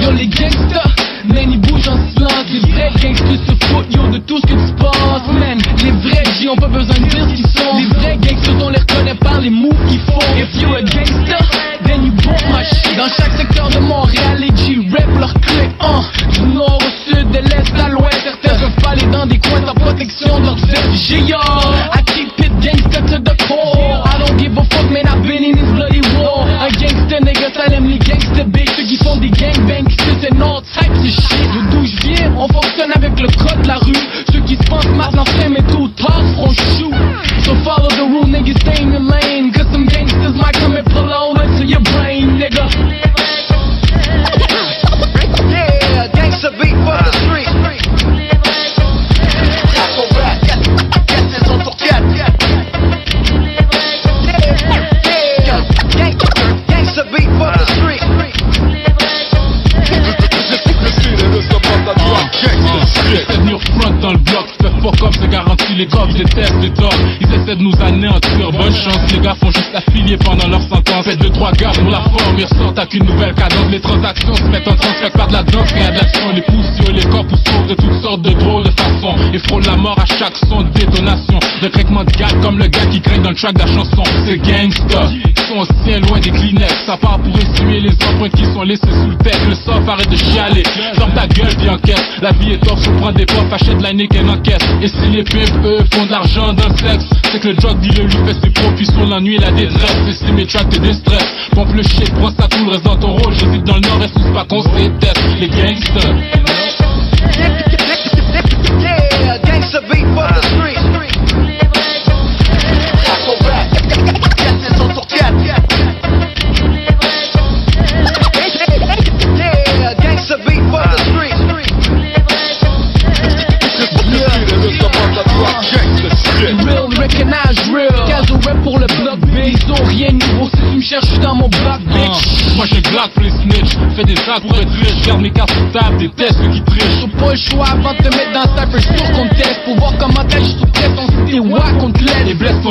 Yo les gangsters, man ils bougent en silence. Les vrais gangsters se foutent yo de tout ce que tu penses Man, les vrais G ont pas besoin de dire ce qu'ils sont. Les vrais gangsters on les reconnaît par les moves qu'ils font. If you a gangster, then you bump my shit. Dans chaque secteur de Montréal les G rap leur clé hein. Du nord au sud, de l'est à l'ouest. Certains peuvent pas aller dans des coins sans protection de leurs G yo, I keep it gangster to the core. I don't give a fuck man I've been in this bloody war. Un gangster nigga ça aime les gangster c'est type de shit De d'où je viens, on fonctionne avec le code de la rue. Ceux qui se pensent maintenant frère mais tout tard feront shoot So follow les gars, je déteste les dogs. Ils essaient de nous anéantir, bonne chance, les gars font juste affilier pendant leur sentence. Faites deux, trois gardes pour la forme, ils ressortent avec une nouvelle cadence. Les transactions se mettent en transfert par de la danse, rien de l'action, les poussieux, les corps poussent de toutes sortes de drôles de façons. Ils frôlent la mort à chaque son de détonation. De craquement de gars comme le gars qui craint dans le track de chanson. C'est gangsta, ils sont aussi loin des Kleenex. Ça part pour essuyer les empreintes qui sont laissées sous le texte. Le soft arrête de chialer, ferme ta gueule, puis encaisse. La vie est tough, on prend des pofs, achète la nique et encaisse. Et si les font de l'argent le sexe, c'est que le drug dealer lui fait ses profits sur l'ennui et la détresse. Et si mes tracks te déstressent, pompe le shit, prends ça tout, reste dans ton rôle. J'hésite dans le nord-est où c'est pas qu'on se déteste. Les gangsters. Gangsta beat Real, recognize real. Caso rap pour le bloc B. Ils ont rien nouveau si tu me cherches, je suis dans mon bloc, bitch. Moi j'ai black pour les snitch, fais des actes pour être riche, garde mes cartes sur table, déteste ceux qui trichent. T'as pas le choix avant de te mettre dans Cypher sûr qu'on te teste Pour voir comment t'agis sous test On se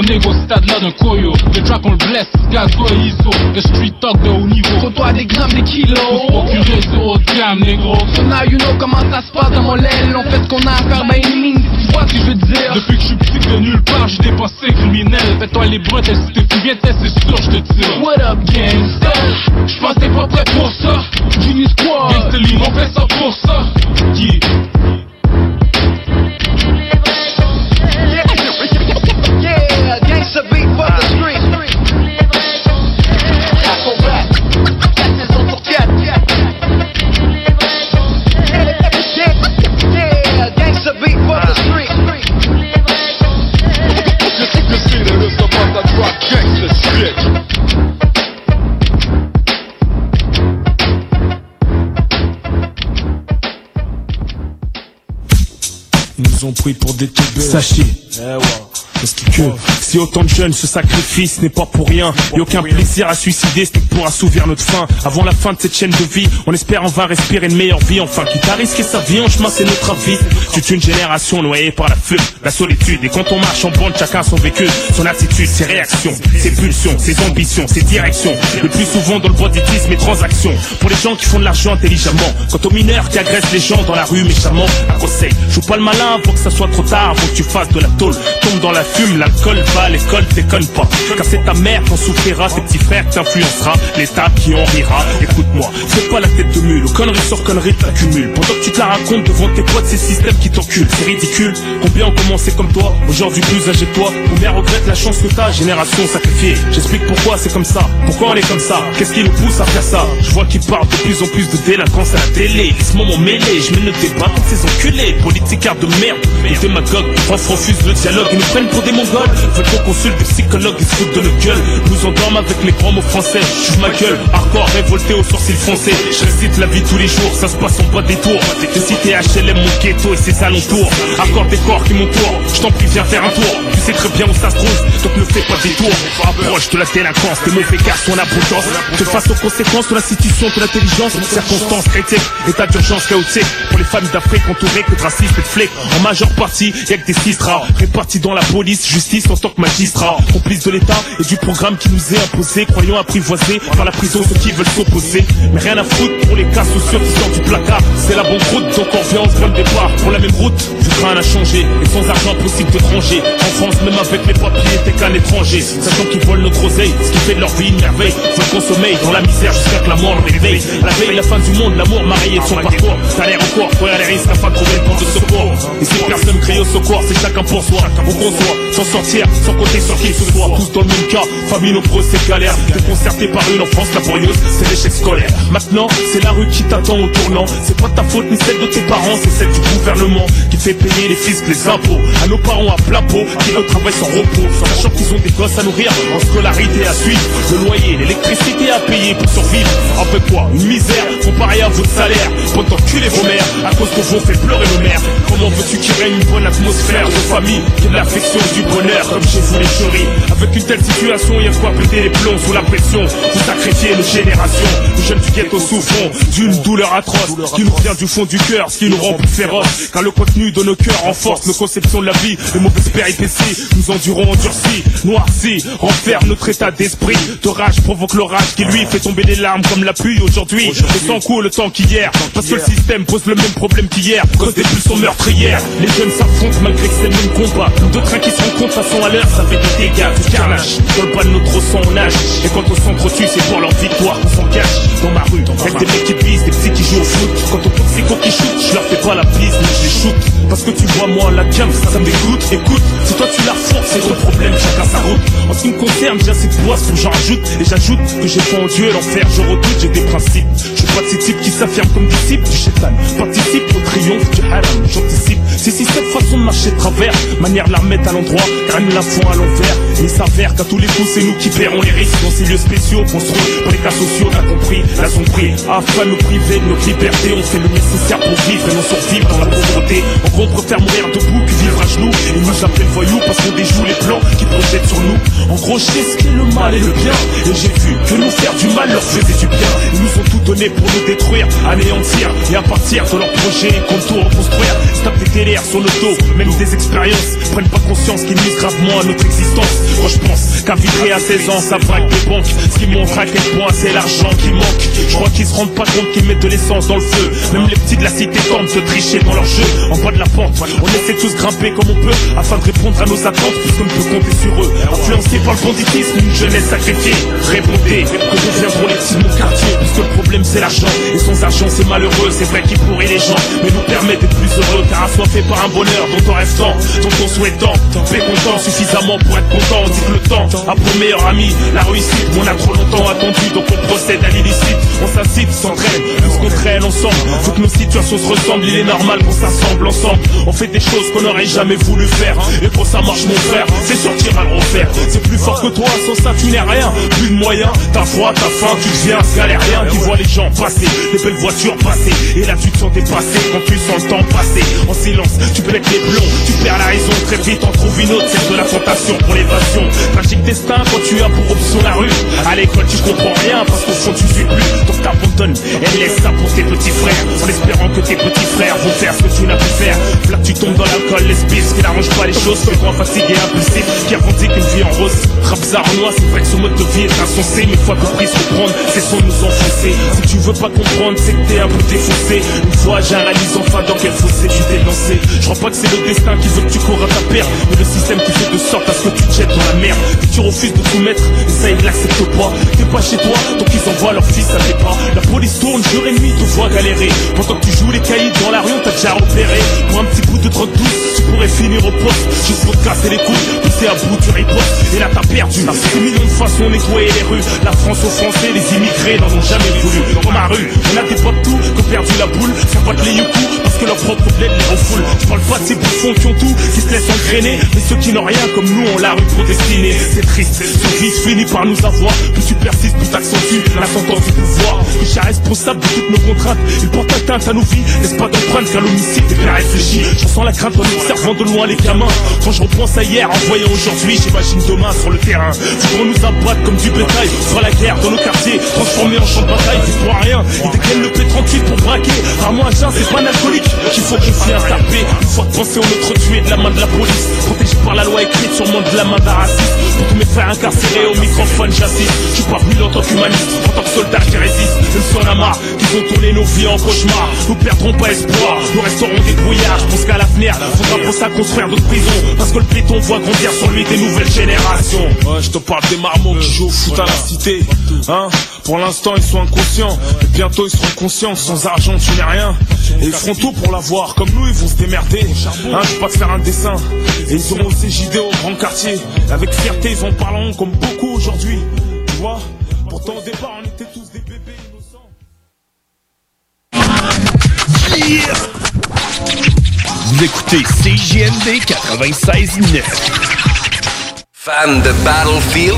blesse ton ego, stade là d'un coyo. Le trap on le blesse, gazo et iso. Le street talk de haut niveau. Côtoie des grammes, des kilos Pour procurer zéro de gamme, négro. So now you know comment ça se passe dans mon l'aile On fait ce qu'on a à faire, ben une ligne, tu vois ce que je veux dire? Depuis que je suis petit de nulle part, j'ai dépensé criminel. Fais-toi les t'es si t'es t'es c'est sûr, je te tire. What up gangsta J'pense t'es pas prêt pour ça Genie Squad Gangsta Lean, on fait ça pour ça. Yeah, nous ont pris pour des teubés. Sachez. Parce que si autant de jeunes se sacrifient, ce n'est pas pour rien. A aucun plaisir à suicider, c'est pour assouvir notre faim. Avant la fin de cette chaîne de vie, on espère enfin respirer une meilleure vie. Enfin, quitte à risquer sa vie en chemin, c'est notre avis. Toute une génération noyée par la fume, la solitude. Et quand on marche en bande, chacun son vécu, son attitude, ses réactions, ses pulsions, ses ambitions, ses directions. Le plus souvent dans le banditisme et transactions. Pour les gens qui font de l'argent intelligemment. Quant aux mineurs qui agressent les gens dans la rue méchamment, un conseil, joue pas le malin pour que ça soit trop tard, faut que tu fasses de la tôle. Tombe dans la fume, l'alcool va, l'école déconne pas. Car c'est ta mère qui en souffrira, tes petits frères t'influencera, l'État qui en rira. Écoute-moi, fais pas la tête de mule, conneries sur conneries t'accumules. Pendant que tu te la racontes devant tes potes, ces systèmes qui t'enculent, c'est ridicule. Combien ont commencé comme toi, aujourd'hui plus âgés que toi, combien regrettent la chance que t'as, génération sacrifiée. J'explique pourquoi c'est comme ça, pourquoi on est comme ça, qu'est-ce qui nous pousse à faire ça? Je vois qu'ils parlent de plus en plus de délinquance à la télé, laisse-moi m'en mêler, je mène le débat contre ces enculés, politicards de merde, les démagogues, refusent le dialogue, ils nous prennent sont des mongols Veulent qu'on consulte des psychologues, ils se foutent de nos gueules Nous endorment avec les grands mots français Je ma gueule, hardcore, révolté aux sourcils foncés Je récite la vie tous les jours, ça se passe en bas des tours. De cité HLM, mon ghetto et ses alentours. Hardcore des corps qui m'entourent, je t'en prie viens faire un tour. Tu sais très bien où ça se trouve, donc ne fais pas des tours. Approche de la délinquance, tes mauvais garçons la potence Te face aux conséquences de l'institution de l'intelligence Circonstances critiques, état d'urgence chaotique. Pour les familles d'Afrique entourées que de racisme et de flics. En majeure partie, y'a que des sistras Répartis dans la police, justice en tant que magistrat. Complices de l'État et du programme qui nous est imposé. Croyons apprivoisés par la prison ceux qui veulent s'opposer. Mais rien à foutre pour les cas sociaux qui sortent du placard. C'est la bonne route, donc on revient au point de départ. Pour la même route, du train a changé. Et sans argent possible de ranger En France, même avec les papiers, t'es qu'un étranger. Sachant qu'ils volent notre oseille, ce qui fait de leur vie une merveille. Veulent consommer dans la misère jusqu'à que la mort réveille À la veille, la fin du monde, l'amour marié de son parcours. Ça a l'air encore, courir les risques afin de trouver le point de secours. Et si personne crie au secours, c'est chacun pour soi. Au sans sortir, sans compter sur qui ce soit Tous dans le même cas, famille nombreuse, c'est galère. Déconcerté par une enfance laborieuse, c'est l'échec scolaire. Maintenant, c'est la rue qui t'attend au tournant. C'est pas ta faute ni celle de tes parents, c'est celle du gouvernement Qui fait payer les fiscs, les impôts. À nos parents à plat pot, qui eux travaillent sans repos. Sachant qu'ils ont des gosses à nourrir, en scolarité à suivre. Le loyer, l'électricité à payer pour survivre. Un peu quoi, une misère, comparé à votre salaire. Pour t'enculer vos mères, à cause que vous fait pleurer nos mères. Comment veux-tu qu'il règne une bonne atmosphère de famille Que de l'affection, du bonheur, comme chez vous les chéris. Avec une telle situation, il y a de quoi péter les plombs sous la pression. Vous sacrifiez nos générations, nous jeunes du ghetto souffrons D'une douleur atroce, qui nous vient du fond du cœur Ce qui nous rend plus féroces, car le contenu de nos cœurs renforce nos conceptions de la vie. Les mauvaises péripéties, nous endurons endurcis, noircis Renferme notre état d'esprit, de rage provoque l'orage Qui lui fait tomber des larmes comme la pluie aujourd'hui. Le sang court le temps qu'hier, parce que le système pose le même problème qu'hier. Cause des pulsions meurtrières, les jeunes s'affrontent malgré que c'est le même combat qui se rencontrent façon à l'heure, ça fait des dégâts, du carnage. Dans le bas de notre sang on nage, et quand on s'entretue c'est pour leur victoire qu'on s'engage Dans ma rue, avec des mecs qui visent, des petits qui jouent au foot. Quand on toxico qui shoot, je leur fais pas la bise mais je les shoot Parce que tu vois moi la gamme, ça, me dégoûte. Écoute, si toi tu la force, c'est ton problème, chacun sa route. En ce qui me concerne, j'ai assez de poisson, j'en rajoute. Et j'ajoute que j'ai foi en Dieu l'enfer, je redoute, j'ai des principes. Je suis pas de ces types qui s'affirment comme disciples du chétan Participe au triomphe du haram, j'anticipe C'est si cette façon de marcher de travers, manière de la remettre à l'endroit Car me la font à l'envers. Il s'avère qu'à tous les coups c'est nous qui paierons les risques. Dans ces lieux spéciaux, construits pour les cas sociaux, t'as compris La son prix, afin de nous priver de notre liberté On fait le nécessaire pour vivre et non survivre dans la pauvreté gros, préfère mourir debout que vivre à genoux. Ils nous appellent voyous parce qu'on déjoue les plans qui projettent sur nous. En gros, je ce qu'est le mal et le bien. Et j'ai vu que nous faire du mal leur faisait du bien. Ils nous ont tout donné pour nous détruire, anéantir Et à partir de leurs projets, contours, reconstruire. Se taper des délires sur le dos, même des expériences. Prennent pas conscience qu'ils nuisent gravement à notre existence. Moi je pense qu'à vivre à 16 ans, ça braque des banques. Ce qui montre à quel point c'est l'argent qui manque. Je crois qu'ils se rendent pas compte qu'ils mettent de l'essence dans le feu. Même les petits de la cité tentent de tricher dans leur jeu. En bas de la on essaie tous grimper comme on peut Afin de répondre à nos attentes, puisqu'on peut compter sur eux. Influencés par le banditisme, une jeunesse sacrifiée. Répondez que pour les petits de mon quartier Puisque le problème c'est l'argent, et sans argent c'est malheureux. C'est vrai qu'il pourrit les gens, mais nous permet d'être plus heureux. Car assoiffé par un bonheur dont on rêve tant, dont on souhaite tant. Fait content suffisamment pour être content, on dit que le temps a pour meilleur ami. La réussite On a trop longtemps attendu, donc on procède à l'illicite. On s'incite, s'entraîne, puisqu'on traîne ensemble Faut que nos situations se ressemblent, il est normal qu'on s'assemble ensemble On fait des choses qu'on n'aurait jamais voulu faire. Et pour ça marche mon frère, c'est sortir à le refaire C'est plus fort que toi, sans ça tu n'es rien. Plus de moyens, ta foi, ta faim, tu deviens galérien. Qui voit les gens passer, les belles voitures passer. Et là tu te sens dépassé quand tu sens le temps passer. En silence, tu pètes les plombs, tu perds la raison. Très vite on trouve une autre, c'est de la tentation pour l'évasion. Tragique destin quand tu as pour option la rue. À l'école tu comprends rien parce qu'au fond tu suis plus. Donc t'abandonnes et laisse ça pour tes petits frères En espérant que tes petits frères vont faire ce que tu n'as pu faire Là tu tombes dans l'alcool, l'espice qui n'arrange pas les choses Fait toi fatigué, impulsif, qui revendique une vie en rose. Rap en noir, c'est vrai que ce mode de vie est insensé Mais fois que prise comprendre, c'est sans nous enfoncer. Si tu veux pas comprendre, c'est que t'es un peu défoncé Une fois j'analyse enfin dans quel fossé tu t'es lancé. Je crois pas que c'est le destin qui veut que tu cours à ta perte Mais le système qui fait de sorte à ce que tu te jettes dans la merde. Que tu refuses de soumettre, et ça ils l'acceptent pas. T'es pas chez toi, donc ils envoient leur fils à tes pas. La police tourne jour et nuit, te voit galérer. Pendant que tu joues les caïds dans la rue, on t'a déjà repéré Un petit bout de drogue douce, tu pourrais finir au poste. Juste pour casser les couilles, pousser à bout du riposte. Et là t'as perdu, des millions de façons nettoyer les rues. La France aux Français, les immigrés n'en ont jamais voulu. Dans ma rue, on a des potes tout, qui ont perdu la boule. Ça pote les youcous, parce que leur propre bled les refoule Je parle pas de ces bouffons qui ont tout, qui se laissent engrainer. Mais ceux qui n'ont rien comme nous ont la rue prédestinée C'est triste, ce vice finit par nous avoir. Plus tu persistes, plus t'accentues la sentence du pouvoir suis responsable de toutes nos contraintes. Ils portent atteinte à nos vies, laisse pas d'empreinte car l'homicide. Est Je sens la crainte en observant de loin les gamins. Quand je repense à hier en voyant aujourd'hui J'imagine demain sur le terrain. Voudront nous abattre comme du bétail. Sur la guerre dans nos quartiers Transformés en champ de bataille C'est pour rien. Ils dégainent le paix tranquille pour braquer. Rarement un c'est pas un alcoolique Qu'il faut qu'il s'y taper. Une fois de penser on notre tué de la main de la police. Protégé par la loi écrite sûrement de la main raciste. Pour tous mes frères incarcérés au microphone j'assiste Je suis en tant qu'humaniste En tant que soldat qui résiste. Même si on a marre qu'ils ont tourné nos vies en cauchemar. Nous perdrons pas espoir Nous resterons débrouillards Je pense qu'à l'avenir Faudra pour ça construire d'autres prisons. Parce que le béton voit grandir sur lui des nouvelles générations. Je te parle des marmots qui jouent au foot à la cité Hein Pour l'instant ils sont inconscients. Et bientôt ils seront conscients. Sans argent tu n'es rien. Et ils feront tout pour l'avoir. Comme nous ils vont se démerder. Hein je vais pas te faire un dessin. Et ils auront aussi JD au grand quartier. Avec fierté ils en parleront comme beaucoup aujourd'hui. Tu vois? Pourtant au départ on était tous des bébés Yeah! Vous écoutez CJMD 96.9. Fan de Battlefield?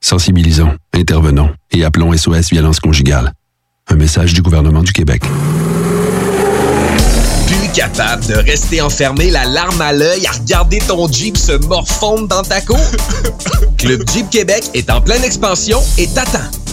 Sensibilisons, intervenons et appelons SOS Violence Conjugale. Un message du gouvernement du Québec. Plus capable de rester enfermé, la larme à l'œil, à regarder ton Jeep se morfondre dans ta cour? Club Jeep Québec est en pleine expansion et t'attend.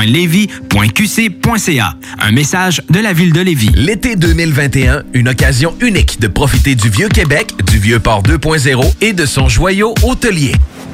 ville.levy.qc.ca. Un message de la ville de Lévis. L'été 2021, une occasion unique de profiter du vieux Québec, du vieux port 2.0 et de son joyau hôtelier.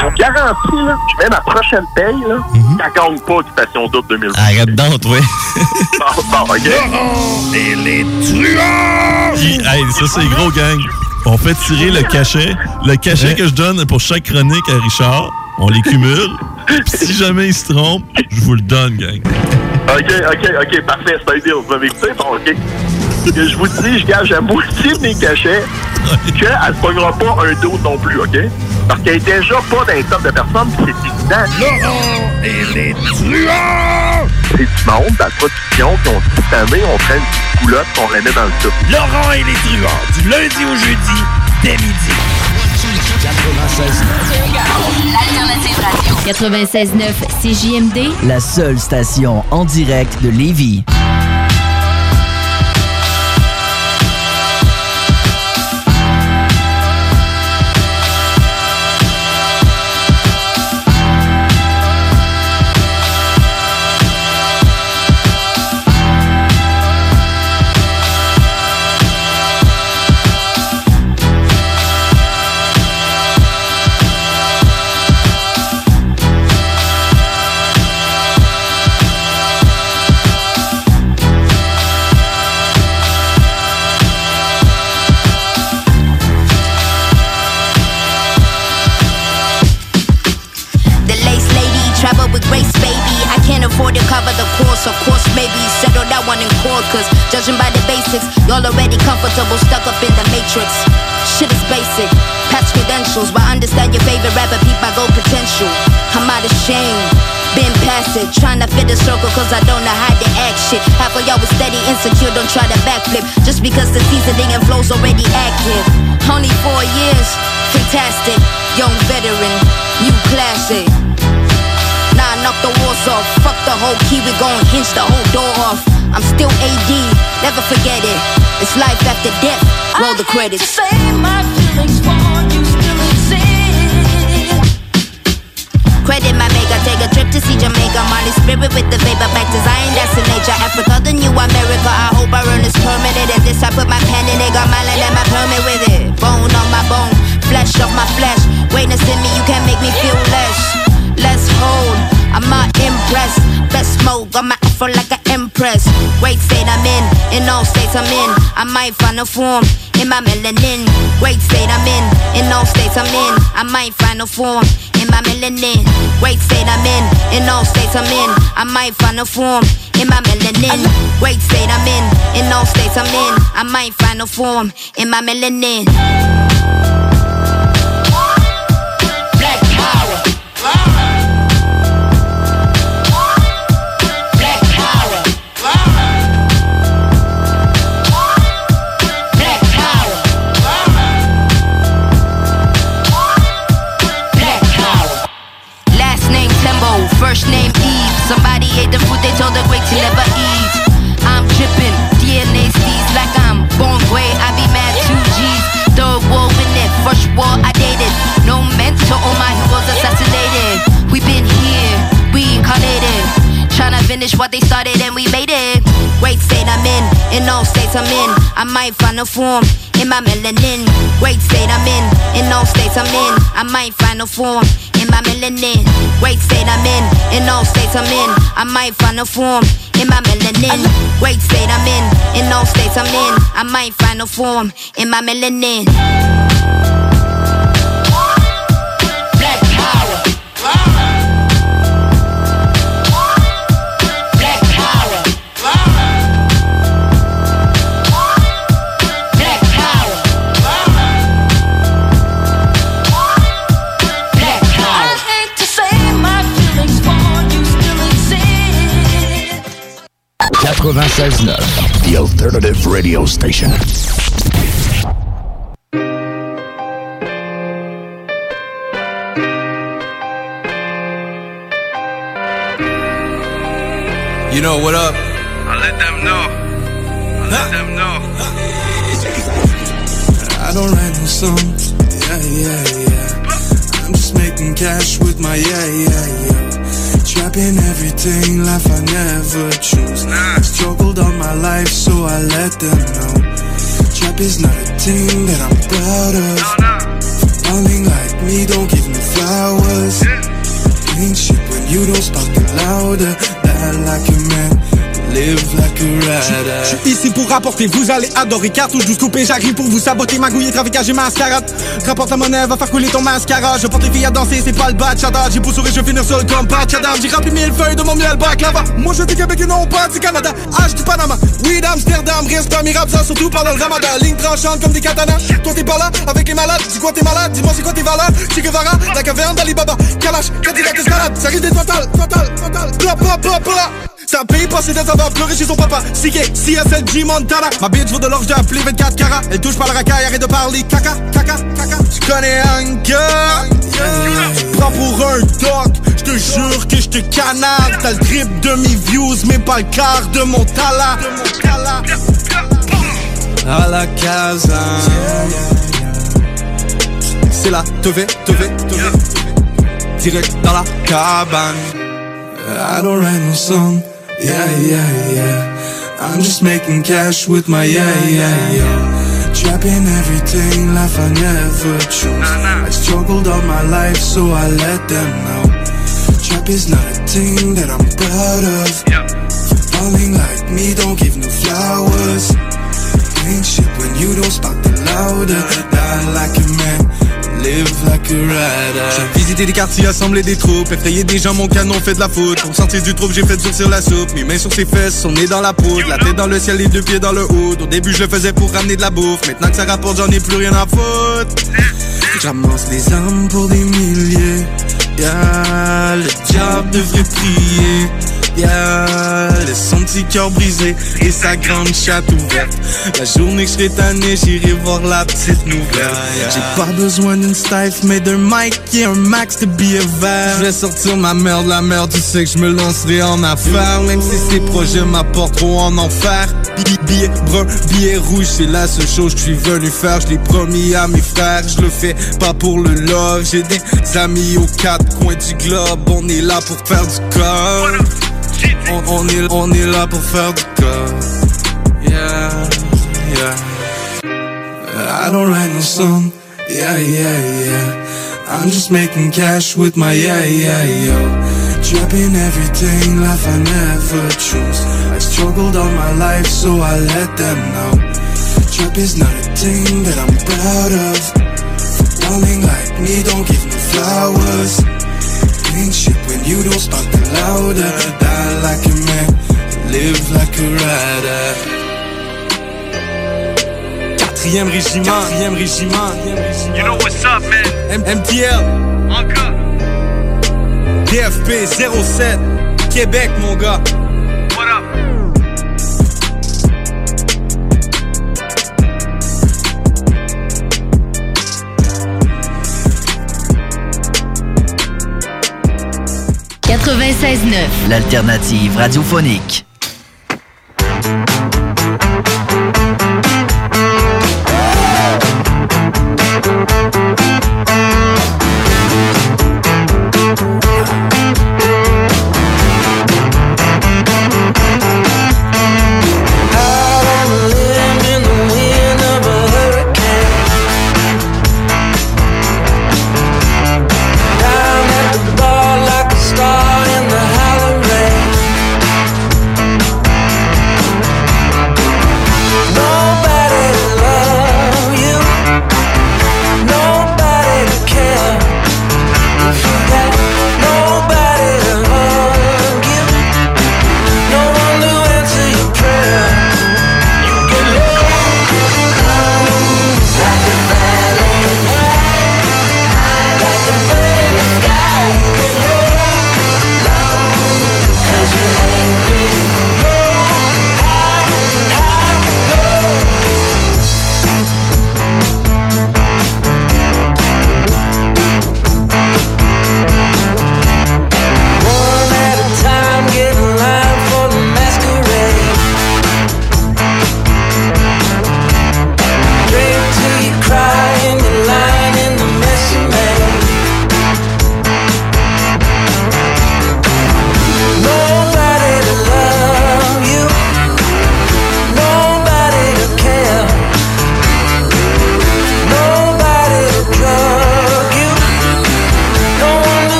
Je vous garantis, là, je mets ma prochaine paye, là, ça gagne pas Occupation Double 2020. Arrête donc, toi. Bon, bon, OK. Et les truands! hey, ça, c'est gros, gang. On fait tirer le cachet. Le cachet que je donne pour chaque chronique à Richard, on les cumule. Puis si jamais il se trompe, je vous le donne, gang. OK, OK, OK, parfait, c'est un deal. Vous m'avez écouté? Bon, OK. Que je vous dis, je gage la moitié de mes cachets qu'elle ne pognera pas un dos non plus, OK? Parce qu'elle est déjà pas dans les top de personnes, puis c'est évident. Laurent et les truands! C'est du monde dans la production qui ont dit cette année, on prend une petite coulotte on la met dans le soupe. Laurent et les truands, du lundi au jeudi, dès midi. 96.9 CJMD, La seule station en direct de Lévis. One in court. Cause judging by the basics, y'all already comfortable, stuck up in the matrix. Shit is basic, past credentials, but understand your favorite rapper, peep my gold potential. I'm out of shame. Been past it, trying to fit the circle cause I don't know how to act shit. Half of y'all was steady, insecure, don't try to backflip. Just because the seasoning and flow's already active. Only four years, fantastic. Young veteran, new classic. Nah, knock the walls off. Fuck the whole key, we gon' hinge the whole door off. I'm still AD, never forget it. It's life after death. Roll the credits. I just say my feelings for you still exist. Credit my maker, take a trip to see Jamaica. Molly spirit with the vapor back to Zion, that's in nature. Africa, the new America. I hope I earn this permanent. And this I put my pen in it, got my land and my permit with it. Bone on my bone, flesh off my flesh. Witness in me, you can't make me feel less. Let's hold, I'm not impressed. Best smoke, got my afro like an empress. Great state I'm in, in all states I'm in. I might find a form in my melanin. Great state I'm in, in all states I'm in. I might find a form in my melanin. Great state I'm in, in all states I'm in. I might find a form in my melanin. Great state I'm in, in all states I'm in. I might find a form in my melanin. First name Eve. Somebody ate the food they told the great to never eat. I'm dripping, DNA steez like I'm born gray. I be mad two G's. Third war in it, first war I dated. No mentor, all my heroes assassinated. We been here, we reincarnated. Tryna finish what they started and we made it. Great state I'm in, in all states I'm in. I might find a form in my melanin. Great state I'm in, in all states I'm in. I might find a form in my melanin. Great state I'm in, in all states I'm in. I might find a form in my melanin. Great state I'm in, in all states I'm in. I might find a form in my melanin. 96.9, The Alternative Radio Station. You know what up? I let them know. I let them know. I don't write no songs, yeah, yeah, yeah. I'm just making cash with my yeah, yeah, yeah. Trapping everything, life I never choose. I struggled all my life, so I let them know. Trap is not a thing that I'm proud of. Falling like me, don't give me flowers. Ain't shit when you don't speak it louder. Die like a man, live like a rider. Je suis ici pour rapporter, vous allez adorer. Cartouche douce coupé, j'arrive pour vous saboter. Magouiller, trafiquage et mascarade. Rapporte la monnaie, va faire couler ton mascara Je porte les filles à danser, c'est pas le bachata J'ai sourire, je vais finir seul comme Bachadam J'ai rempli mille feuilles de mon miel baklava. Moi je suis Québec et non pas du Canada. H du Panama, oui d'Amsterdam Reste pas mirable, ça surtout pendant le ramadan. Ligne tranchante comme des katanas. Toi t'es pas là, avec les malades. Dis quoi t'es malade, dis-moi c'est quoi tes valeurs? Che Guevara, la caverne d'Alibaba Kalash, Cadillac Escalade. Ça risque d'être fatal, fatal, fatal. Bla bla bla bla ça paye pas, c'est d'être avoir pleuré chez son papa. CK, CSLG Montana. Ma bitch vaut de l'or, j'ai appelé 24 carats. Elle touche pas la racaille, arrête de parler caca, caca, caca. Tu connais un gars, prends pour un doc. Je te jure que je te canarde. T'as le drip de mes views, mais pas le quart de mon talent. À la casa. C'est te vais, te vais. Direct dans la cabane. I don't write no song, yeah, yeah, yeah. I'm just making cash with my yeah, yeah, yeah. Trapping everything, life I never choose. I struggled all my life, so I let them know. Trap is not a thing that I'm proud of. Falling like me, don't give no flowers. Ain't shit when you don't spot the louder. Die like a man. Live like a rider. J'ai visité des quartiers, assemblé des troupes, effrayé des gens, mon canon fait de la faute. Pour sortir du troupe, j'ai fait durcir la soupe. Mes mains sur ses fesses, son nez dans la poudre, la tête dans le ciel, les deux pieds dans le haut. Au début, je le faisais pour ramener de la bouffe. Maintenant que ça rapporte, j'en ai plus rien à foutre. J'amasse les âmes pour des milliers. Yeah, le diable devrait prier. Yeah, le son petit cœur brisé et sa grande chatte ouverte. La journée que je serai tanné, j'irai voir la petite nouvelle. J'ai pas besoin d'une stife, mais d'un mic et un max de billets verts. Je vais sortir ma merde, la merde, tu sais que je me lancerai en affaires. Même si ces projets m'apportent trop en enfer. Bi- Billet brun, billet rouge, c'est la seule chose que je suis venu faire. Je l'ai promis à mes frères, je le fais pas pour le love. J'ai des amis aux quatre coins du globe, on est là pour faire du corps. On, on est, on est là pour faire du. Yeah, yeah. I don't write no song. Yeah, yeah, yeah. I'm just making cash with my yeah, yeah, yo. Trapping everything, life I never choose. I struggled all my life, so I let them know. Trap is not a thing that I'm proud of. Falling like me, don't give me flowers. Ain't shit when you don't spot the louder. Die like a man, live like a rider. Quatrième régiment, quatrième régiment. You know what's up, man? M- MTL. Encore. DFP 07. Québec, mon gars. L'alternative radiophonique.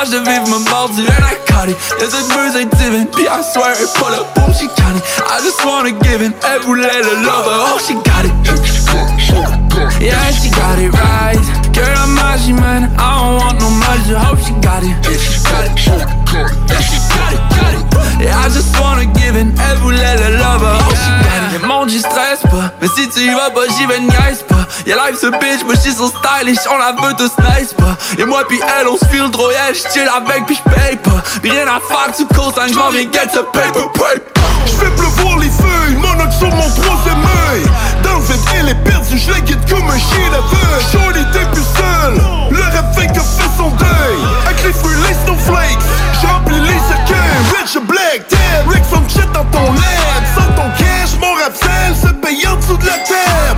Rage de vivre me And I got it, y'a cette muse divine, puis I swear it pull up, boom, she got it I just wanna give it, elle voulait le lover, oh she got it Yeah, she got it right. Girl, I'm magic, man. I don't want no magic. Hope she got it. Yeah, she got it. Yeah, she got it, got it. Yeah, I just wanna give it. Elle voulait le lover. Hope she got it. Yeah, mon j'y stresse pas. Mais si tu y vas pas, j'y vais niaise pas. Yeah, life ce bitch, mais j'suis so stylish. On la veut tous nice pas. Et moi pis elle, on se file trop. Yeah, j'chill avec pis j'paye pas. Pis rien à faire, tu co-sign. J'm'en viens get ce paper, paper. J'fais pleuvoir les feuilles, monocle sur mon troisième œil Dans le vide, elle est perdue, je la guide comme un chien d'aveugle Shorty t'es plus seul, le rêve fait que fait son deuil Avec les fruits, les snowflakes, j'ai rempli les cercueils Rich black, dead, Rick from shit dans ton lab Sans ton cash, mon rap sale, se paye en dessous de la terre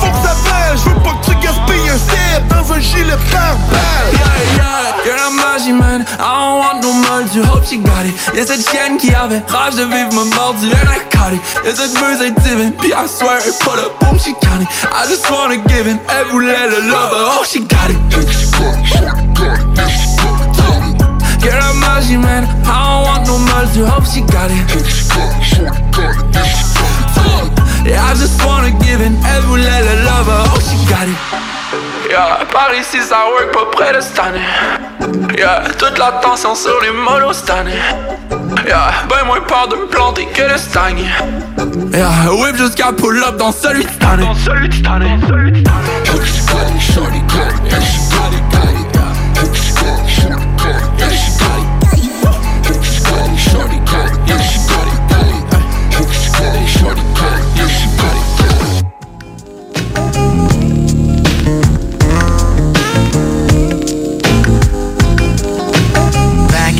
faut que ça Je veux pas que tu gaspilles un step dans un gilet par balle Yeah, yeah, girl, I'm magic, man. I don't want no moldu. Hope she got it. Y'a cette chienne qui avait rage de vivre me mordu. And I got it. Y'a cette muse divine. Puis I swear it put up, boom, she got it. I just wanna give it. Elle voulait le lover. Oh, she got it. Girl, I'm magic, man. I don't want no moldu. Hope she got it. Yeah, I just wanna give it. Elle voulait le lover. Oh, she got it. Yeah, par ici ça work pas près de cette année Yeah, toute l'attention sur les molos cette année Yeah, ben moins peur de me planter que de stagner Yeah, whip jusqu'à pull up dans celui de cette année Dans celui de cette année, celui de cette année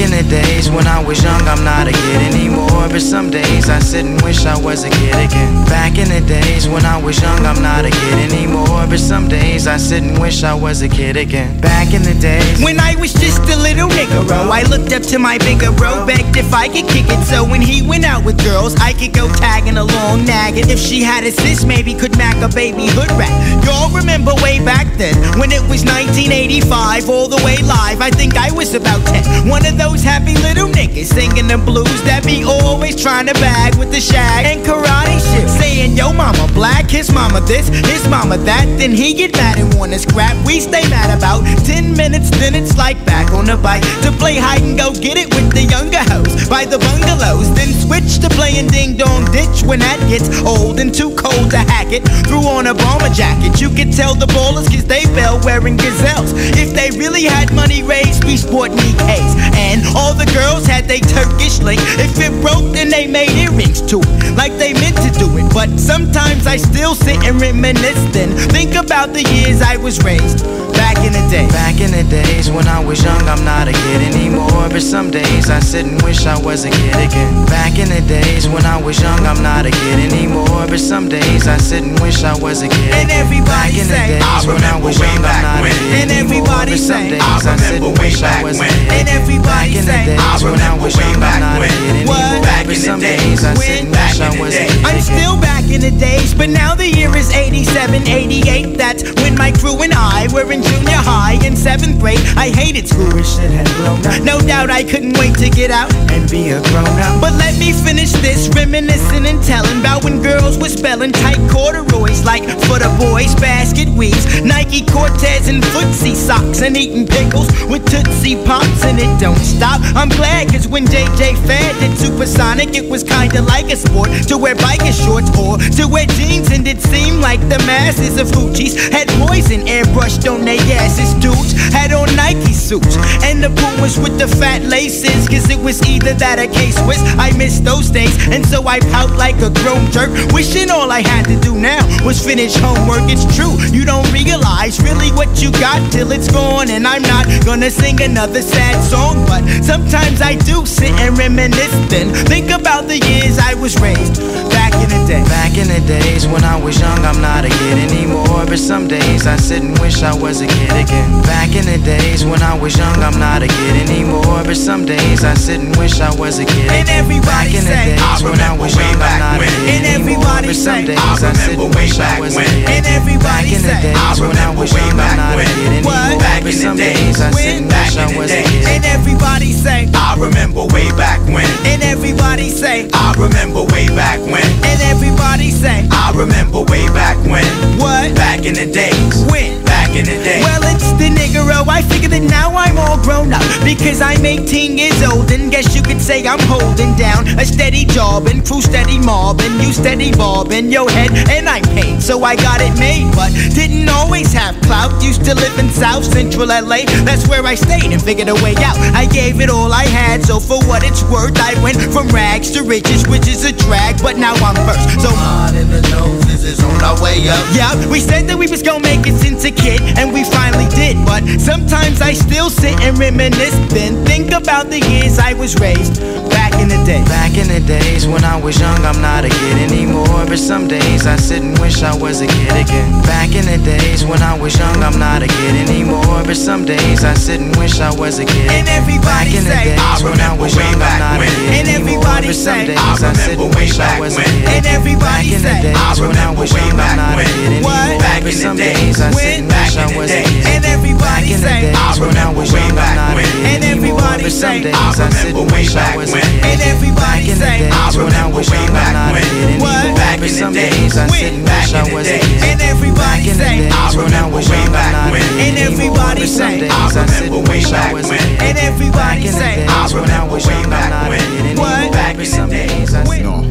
Back in the days when I was young, I'm not a kid anymore. But some days I sit and wish I was a kid again. Back in the days when I was young, I'm not a kid anymore. But some days I sit and wish I was a kid again. Back in the days when I was just a little nigga, bro. I looked up to my bigger bro, begged if I could kick it. So when he went out with girls, I could go tagging along, nagging. If she had a sis, maybe could mac a baby hood rat. Y'all remember way back then when it was 1985, all the way live. I think I was about 10. One of those happy little niggas singing the blues that be always trying to bag with the shag and karate shit. Saying, yo, mama black, his mama this, his mama that. Then he get mad and wanna scrap. We stay mad about 10 minutes, then it's like back on the bike to play hide and go get it with the younger hoes by the bungalows. Then switch to playing ding dong ditch when that gets old and too cold to hack it. Threw on a bomber jacket. You could tell the ballers cause they fell wearing gazelles. If they really had money raised, we sport knee Nikes. And all the girls had they Turkish link. If it broke, then they made earrings to it. Like they meant to do it. But sometimes I still sit and reminisce then. Think about the years I was raised. Back in the day. Back in the days when I was young, I'm not a kid anymore. But some days I sit and wish I was a kid again. Back in the days when I was young, I'm not a kid anymore. But some days I sit and wish I was a kid. And everybody Back in the say, days I when I remember was way young, I'm back not a when. kid And anymore. everybody But some say, days I I sit and remember wish way I back was a when. kid. And everybody Back in the days I when I remember was way young, I'm back not anymore. Back in the days days I sit when? and wish I was a kid I'm still back in the days, but now the year is 87, 88. That's when my crew and I were in junior high in seventh grade. I hated school and shit had blown up. No doubt I couldn't wait to get out and be a grown up. But let me finish this, reminiscing and telling about when girls were spelling tight corduroys like for the boys, basket weaves, Nike Cortez and footsie socks, and eating pickles with Tootsie Pops, and it don't stop. I'm glad, cause when JJ Fad did Supersonic, it was kinda like a sport to wear biker shorts or to wear jeans, and it seemed like the masses of hoochies had poison airbrushed on their asses. Dudes had on Nike suits, and the Pumas with the fat laces, cause it was either that or K-Swiss. I miss those days, and so I pout like a grown jerk, wishing all I had to do now was finish homework. It's true, you don't realize really what you got till it's gone, and I'm not gonna sing another sad song, but sometimes I do sit and reminisce. Then think about the years I was raised back in the day. Back in the days when I was young, I'm not a kid anymore. But some days I sit and wish I was a kid again. Back in the days when I was young, I'm not a kid anymore. But some days I sit and wish I was a kid And everybody Back in the say, days I when I was young, I'm back not a when. kid And anymore. everybody But some days I I sit and wish I was a kid And everybody Back in the days when I was young, I'm back not a kid anymore. But some days I sit and wish I was a kid And again. Everybody say, I remember way back when. and everybody say, I remember way back when. and everybody say, I remember way back when. what? Back in the days. When? Back in the day. Well, it's the niggero. Oh, I figured that now I'm all grown up because I'm 18 years old and guess you could say I'm holding down a steady job and crew steady mobbing, you steady bobbing your head and I'm paid, so I got it made. But didn't always have clout. Used to live in South Central LA. That's where I stayed and figured a way out. I gave it all I had, so for what it's worth, I went from rags to riches, which is a drag. But now I'm first, so Hard in the noses is on our way up. yeah, we said that we was gonna make it since a kid, and we finally did. But sometimes I still sit and reminisce, then think about the years I was raised back in the day. Back in the days when I was young, I'm not a kid anymore. But some days I sit and wish I was a kid again. Back in the days when I was young, I'm not a kid anymore. But some days I sit and wish I was a kid. And everybody Back in the say, days I when I was young, I'm not a when. kid And anymore. everybody But some days I I sit and wish I was a kid. And everybody Back in the days I when I was young, I'm back not a kid anymore. What? Back But in the some days. I sit and Back in the. And everybody say, I remember was way back when. And everybody say, I remember way wish I back when. And everybody say, I remember was way back when. What? Back in the some days. When? Back in the and everybody say, I remember was way back when. And everybody say, I remember way wish I back when. and everybody say, I remember way back when. What? Back in some the days I sit Non,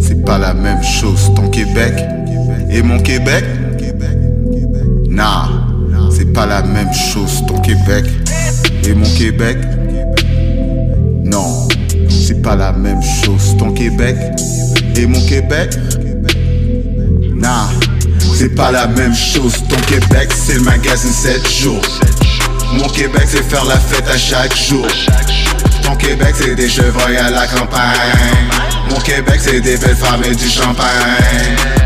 c'est pas la même chose ton Québec et mon Québec. Nah, c'est pas la même chose ton Québec et mon Québec. Non, c'est pas la même chose ton Québec et mon Québec. Nah, c'est pas la même chose ton Québec, c'est le magasin 7 jours. Mon Québec, c'est faire la fête à chaque jour. Ton Québec c'est des chevreuils à la campagne Mon Québec c'est des belles femmes et du champagne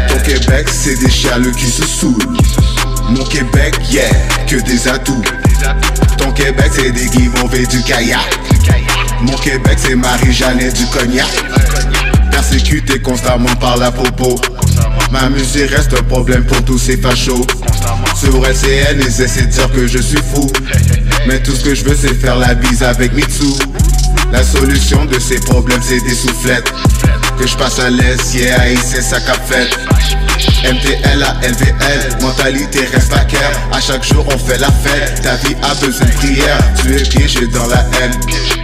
Ton Québec c'est des chialeux qui se saoulent Mon Québec yeah, que des atouts. Ton Québec c'est des guimauves et du kayak. Mon Québec c'est Marie-Jeanne et du cognac. Persécuté constamment par la popo. Ma musique reste un problème pour tous ces fachos. Sur LCN ils essaient de dire que je suis fou. Mais tout ce que je veux c'est faire la bise avec Mitsu. La solution de ces problèmes c'est des soufflettes. Que je passe à l'aise, yeah, c'est ça qu'a fait MTL à LVL, mentalité reste à cœur. À chaque jour on fait la fête, ta vie a besoin de prière. Tu es piégé dans la haine,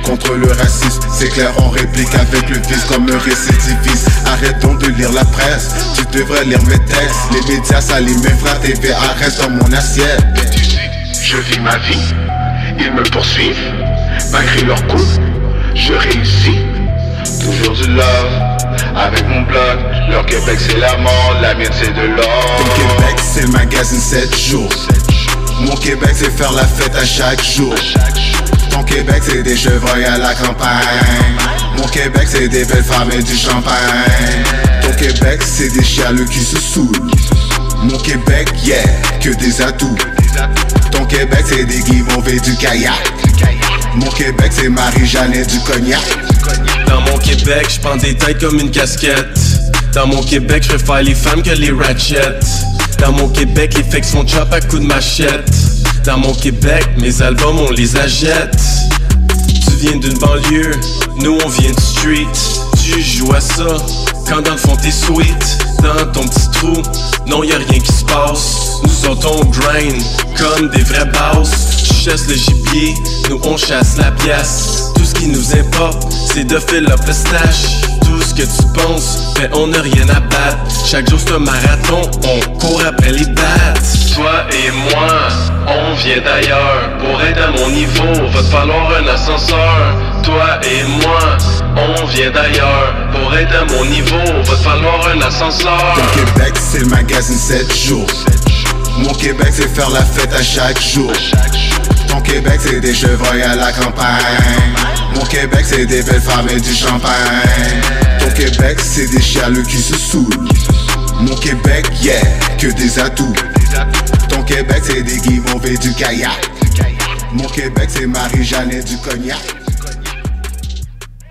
contre le racisme C'est clair on réplique avec le vice comme un récidiviste. Arrête donc de lire la presse, tu devrais lire mes textes. Les médias s'aliment mes frères, TVA reste dans mon assiette. Je vis ma vie, ils me poursuivent, malgré leurs coups, je réussis. Toujours du love, avec mon blog, leur Québec c'est la mort, la mienne c'est de l'or. Ton Québec c'est le magazine 7 jours. Mon Québec c'est faire la fête à chaque jour. Ton Québec c'est des chevreuils à la campagne. Mon Québec c'est des belles femmes et du champagne. Ton Québec c'est des chialeux qui se saoulent. Mon Québec yeah, que des atouts. Ton Québec c'est des guimauves et du kayak. Mon Québec c'est Marie-Jeanne du cognac Dans mon Québec, je prends des têtes comme une casquette. Dans mon Québec, je préfère les femmes que les ratchets. Dans mon Québec, les fakes font chop à coups de machette. Dans mon Québec, mes albums, on les achète. Tu viens d'une banlieue, nous on vient du street. Tu joues à ça, quand dans le fond t'es sweet. Dans ton petit trou, non y a rien qui se passe. Nous autres on grind, comme des vrais boss. Tu chasses le gibier, nous on chasse la pièce. Qui nous importe, c'est de up le stash. Tout ce que tu penses, mais on n'a rien à battre. Chaque jour c'est un marathon, on court après les battes. Toi et moi, on vient d'ailleurs. Pour être à mon niveau, va te falloir un ascenseur. Toi et moi, on vient d'ailleurs. Pour être à mon niveau, va te falloir un ascenseur. Ton Québec c'est le magazine 7 jours Mon Québec c'est faire la fête à chaque jour Ton Québec c'est des chevreuils à la campagne. Mon Québec c'est des belles femmes et du champagne. Ton Québec c'est des chialeux qui se saoulent. Mon Québec yeah, que des atouts. Ton Québec c'est des guimauves et du kayak. Mon Québec c'est Marie-Jeanne du cognac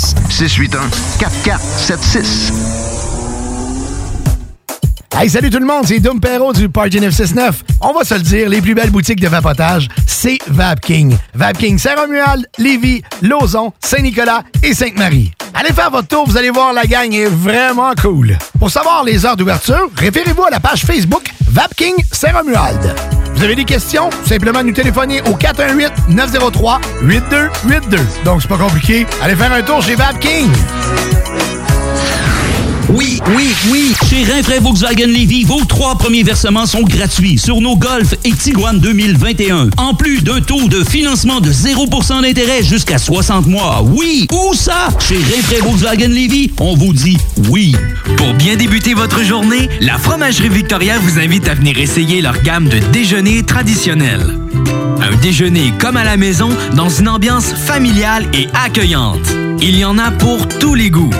681 4476. 681-4476. Hey, salut tout le monde, c'est Dom Perrault du Party 969. On va se le dire, les plus belles boutiques de vapotage, c'est Vapking. Vapking Saint-Romuald, Lévis, Lauson, Saint-Nicolas et Sainte-Marie. Allez faire votre tour, vous allez voir, la gang est vraiment cool. Pour savoir les heures d'ouverture, référez-vous à la page Facebook Vapking Saint-Romuald. Vous avez des questions? Simplement nous téléphoner au 418-903-8282. Donc, c'est pas compliqué. Allez faire un tour chez Vapking. Oui, oui, oui. Chez Rinfraie Volkswagen Levy, vos trois premiers versements sont gratuits sur nos Golf et Tiguan 2021. En plus d'un taux de financement de 0% d'intérêt jusqu'à 60 mois. Oui, où ça? Chez Rinfraie Volkswagen Levy, on vous dit oui. Pour bien débuter votre journée, la Fromagerie Victoria vous invite à venir essayer leur gamme de déjeuners traditionnels. Un déjeuner comme à la maison dans une ambiance familiale et accueillante. Il y en a pour tous les goûts.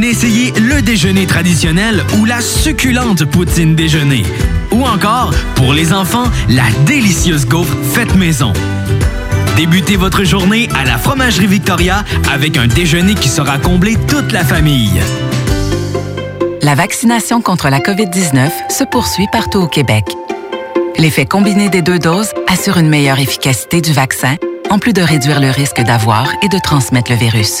Venez essayer le déjeuner traditionnel ou la succulente poutine déjeuner. Ou encore, pour les enfants, la délicieuse gaufre faite maison. Débutez votre journée à la Fromagerie Victoria avec un déjeuner qui sera combler toute la famille. La vaccination contre la COVID-19 se poursuit partout au Québec. L'effet combiné des deux doses assure une meilleure efficacité du vaccin, en plus de réduire le risque d'avoir et de transmettre le virus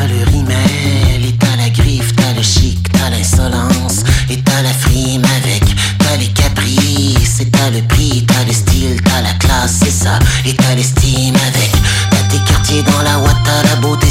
t'as le rimel, et t'as la griffe, t'as le chic, t'as l'insolence, et t'as la frime avec, t'as les caprices, et t'as le prix, t'as le style, t'as la classe, c'est ça, et t'as l'estime avec, t'as tes quartiers dans la ouate, t'as la beauté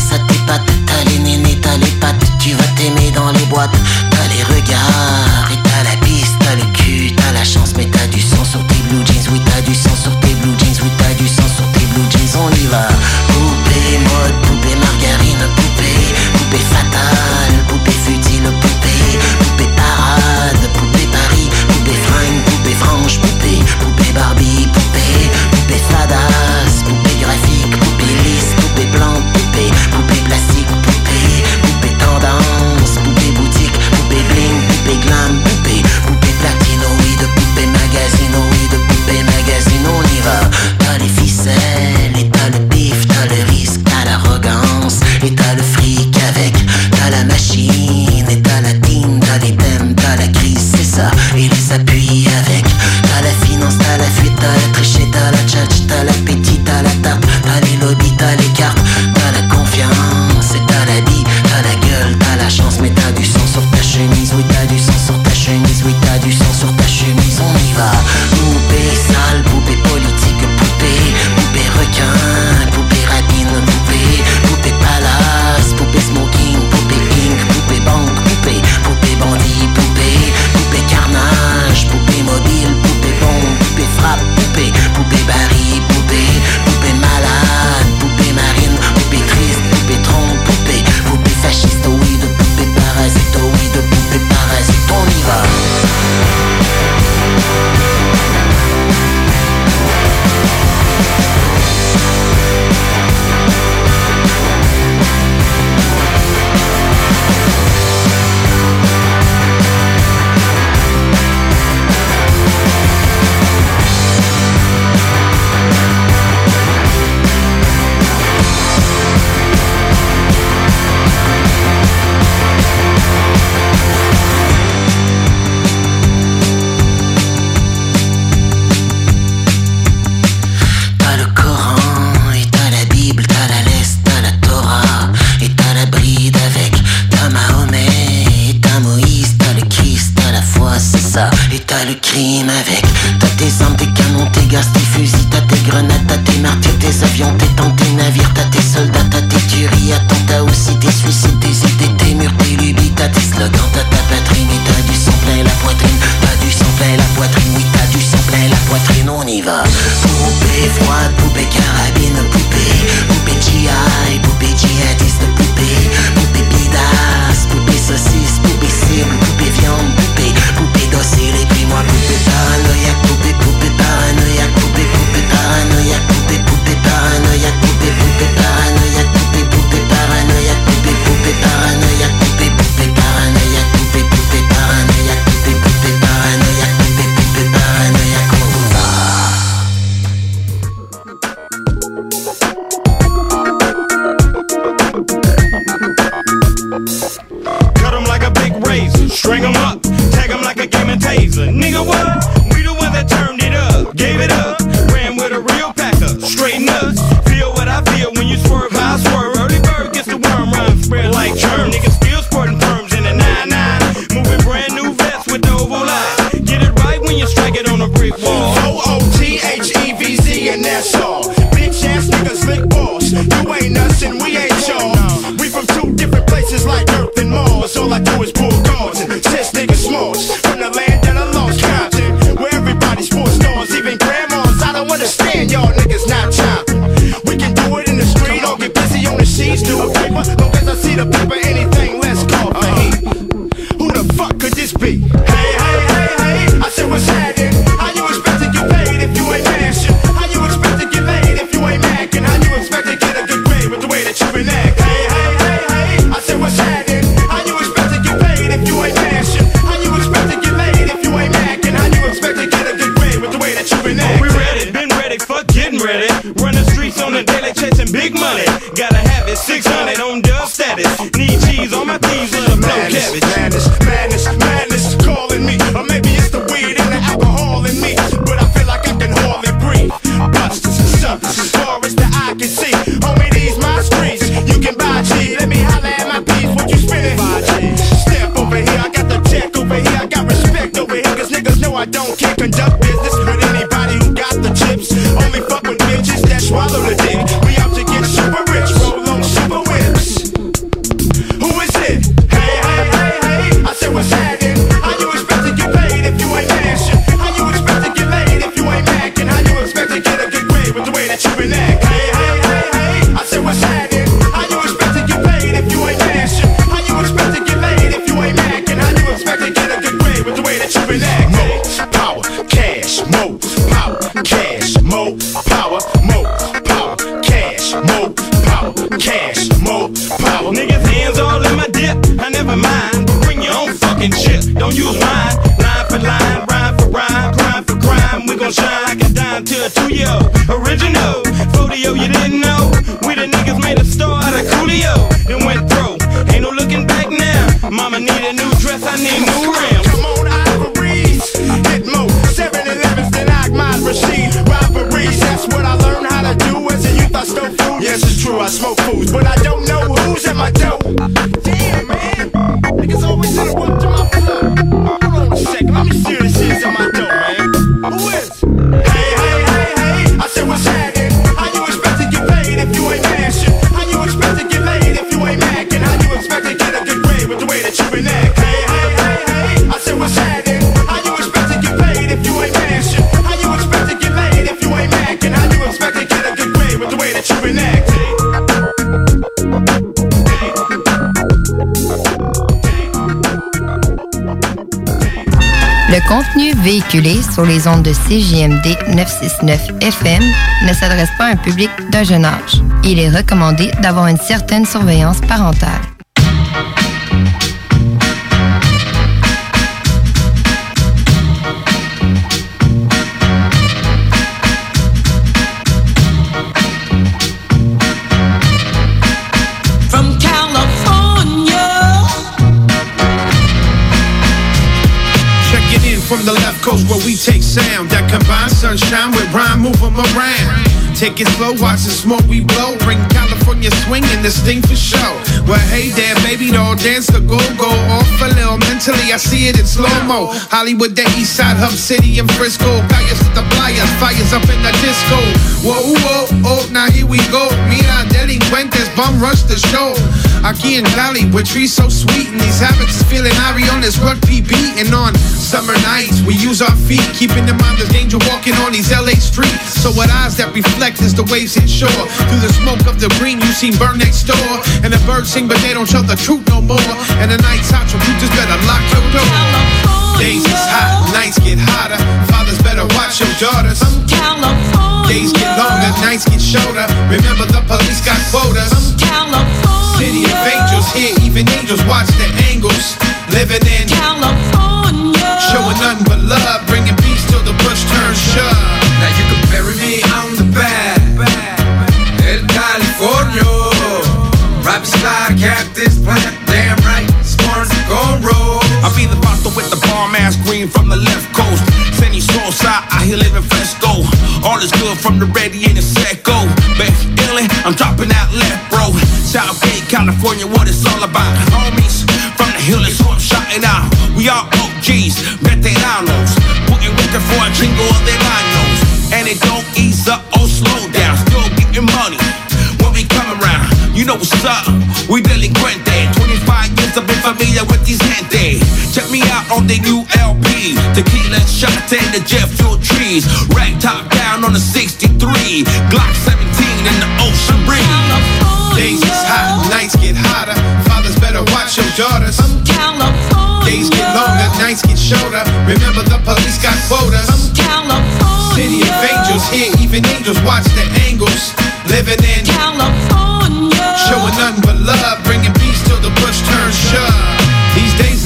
contenu véhiculé sur les ondes de CJMD 969 FM ne s'adresse pas à un public d'un jeune âge. Il est recommandé d'avoir une certaine surveillance parentale. Take it slow, watch the smoke we blow. Bring California swinging, this thing for show. Well, hey there, baby, doll, dance the go go a little. Mentally, I see it in slow mo. Hollywood, the East Side, Hub City, and Frisco. Calles to the playas, fires up in the disco. Whoa, whoa, oh, now here we go. Mira, delincuentes, bum rush the show. Aquí in Cali, with trees so sweet, and these habits is feeling Harry on this rugby beat. And on summer nights, we use our feet, keeping in mind the danger walking on these LA streets. So with eyes that reflect as the waves hit shore, through the smoke of the green, you seen burn next door. And the birds sing, but they don't tell the truth no more. And the night's hot, you just better lock your door. Days is hot, nights get hotter. Fathers better watch your daughters. Days get longer, nights get shorter. Remember the police got quotas. City of angels, here even angels watch the angles. Living in California, showing nothing but love, bringing peace till the push turns shove. Now you can bury me on the bad, El Californio. Right beside Cactus the left coast. Sandy soul side, I here living fresco. All is good from the the set go. Back illin', I'm dropping out left, bro. Southgate, California, what it's all about. Homies from the hill is who I'm shouting out. We all OGs, veteranos. Putting working for a jingle of their. And it don't ease up or slow down. Still getting money when we come around. You know what's up, we delinquente 25 years I've been familiar with Check me out on the new LP Tequila shot and the jet fuel trees. Rack top down on the 63 Glock 17 in the ocean breeze. Days is hot, nights get hotter. Fathers better watch your daughters. California. Days get longer, nights get shorter. Remember the police got quotas. California. City of angels, here even angels watch the angles. Living in California, showing nothing but love,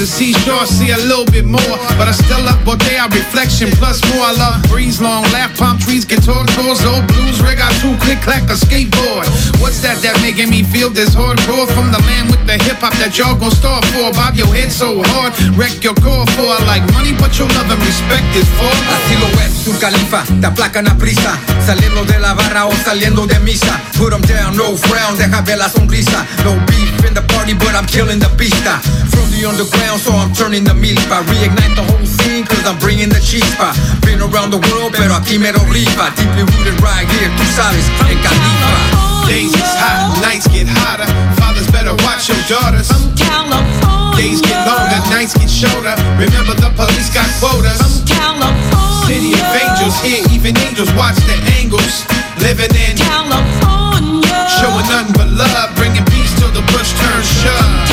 the seashore see a little bit more, but I still love Bodea reflection plus more. I love breeze, long laugh, palm trees, guitar tours, old blues rig, got two click clack a skateboard. What's that that making me feel this hardcore from the land with the hip hop that y'all gon' start for? Bob your head so hard, wreck your core for. I like money, but your love and respect is for. Así lo es, tu califa, te aplacan a prisa Saliendo de la barra o saliendo de misa Put 'em down, no frown, deja ver la sonrisa No beef in the party, but I'm killing the pista From the underground, so I'm turning the milpa Reignite the whole scene, cause I'm bringing the chispa Been around the world, pero aquí me lo rifa Deeply rooted right here, tú sabes, en Califa Days is hot, nights get hotter. Fathers better watch your daughters. From California. Days get longer, nights get shorter. Remember the police got quotas. From California. City of angels, here even angels watch the angles. Living in California. Showing nothing but love, bringing peace till the push turns shove.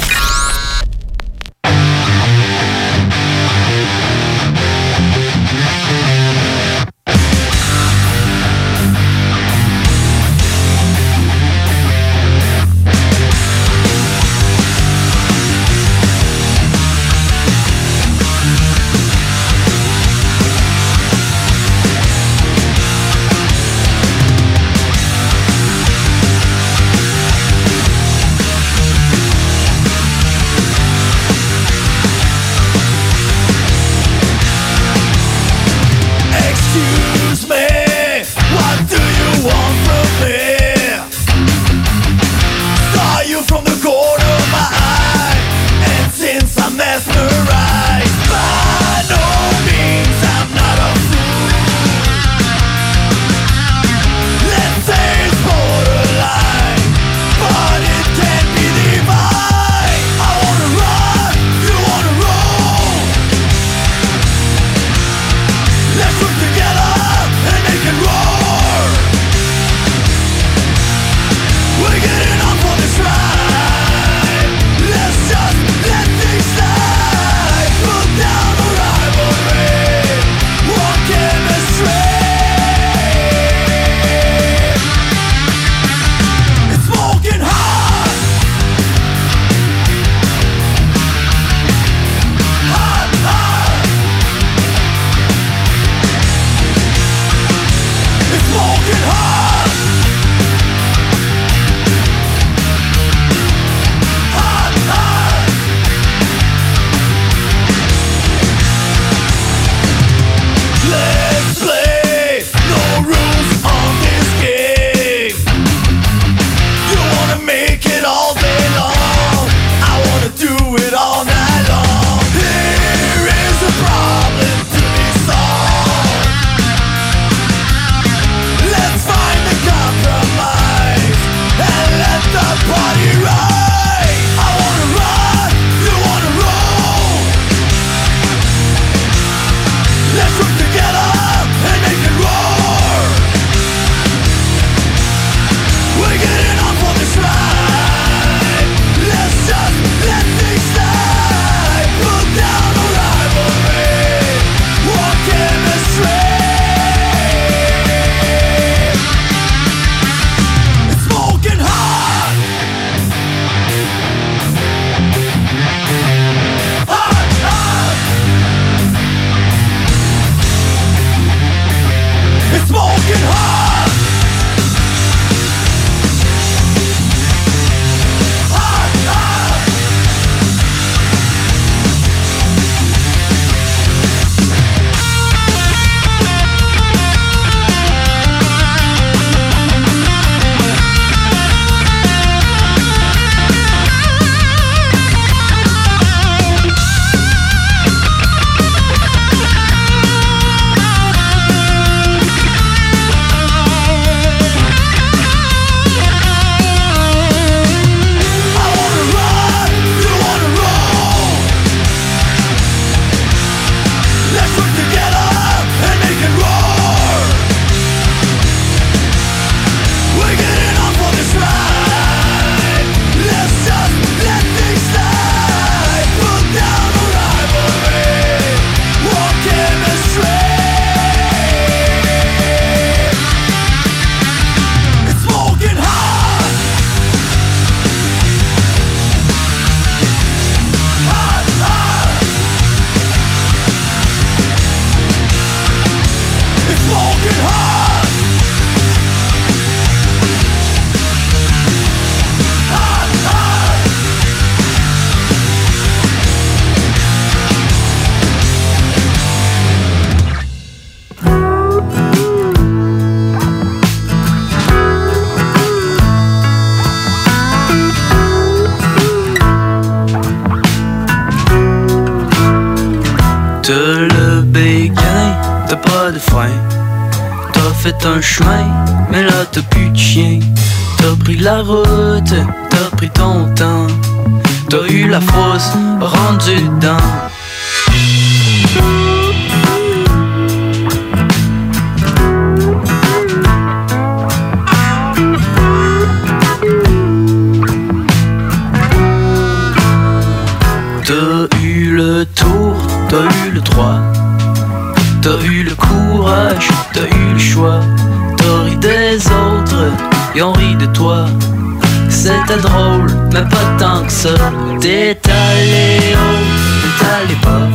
Allé haut, t'es allé bas.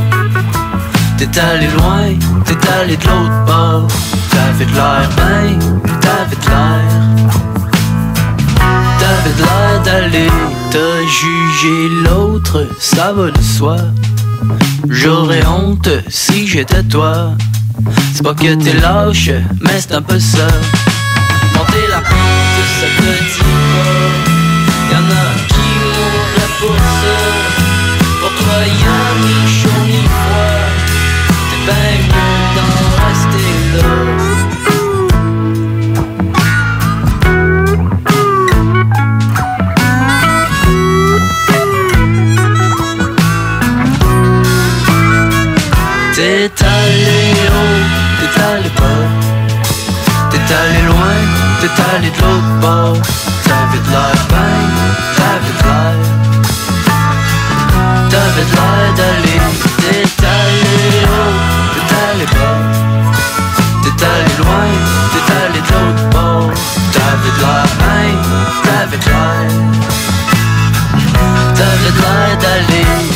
T'es allé loin, t'es allé de l'autre bord. T'avais de l'air ben, t'avais de l'air. T'avais de l'air d'aller, t'as jugé l'autre, ça va de soi. J'aurais honte si j'étais toi. C'est pas que t'es lâche, mais c'est un peu ça. Monter la pente, ça te dit pas. A Bien mieux. T'es allé t'es allé bas. T'es allé t'es allé de l'autre bord. T'avais de ben, de de t'es allé de l'autre bord T'avais de l'air ben, t'avais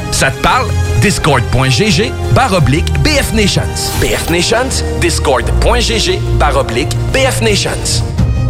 Ça te parle? Discord.gg barre oblique BF Nations. BF Nations, Discord.gg barre oblique BF Nations.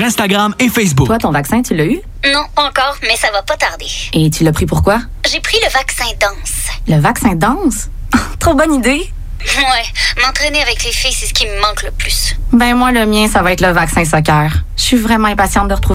Instagram et Facebook. Toi, ton vaccin, tu l'as eu? Non, pas encore, mais ça va pas tarder. Et tu l'as pris pourquoi? J'ai pris le vaccin danse. Le vaccin danse? Trop bonne idée! Ouais, m'entraîner avec les filles, c'est ce qui me manque le plus. Ben moi, le mien, ça va être le vaccin soccer. Je suis vraiment impatiente de retrouver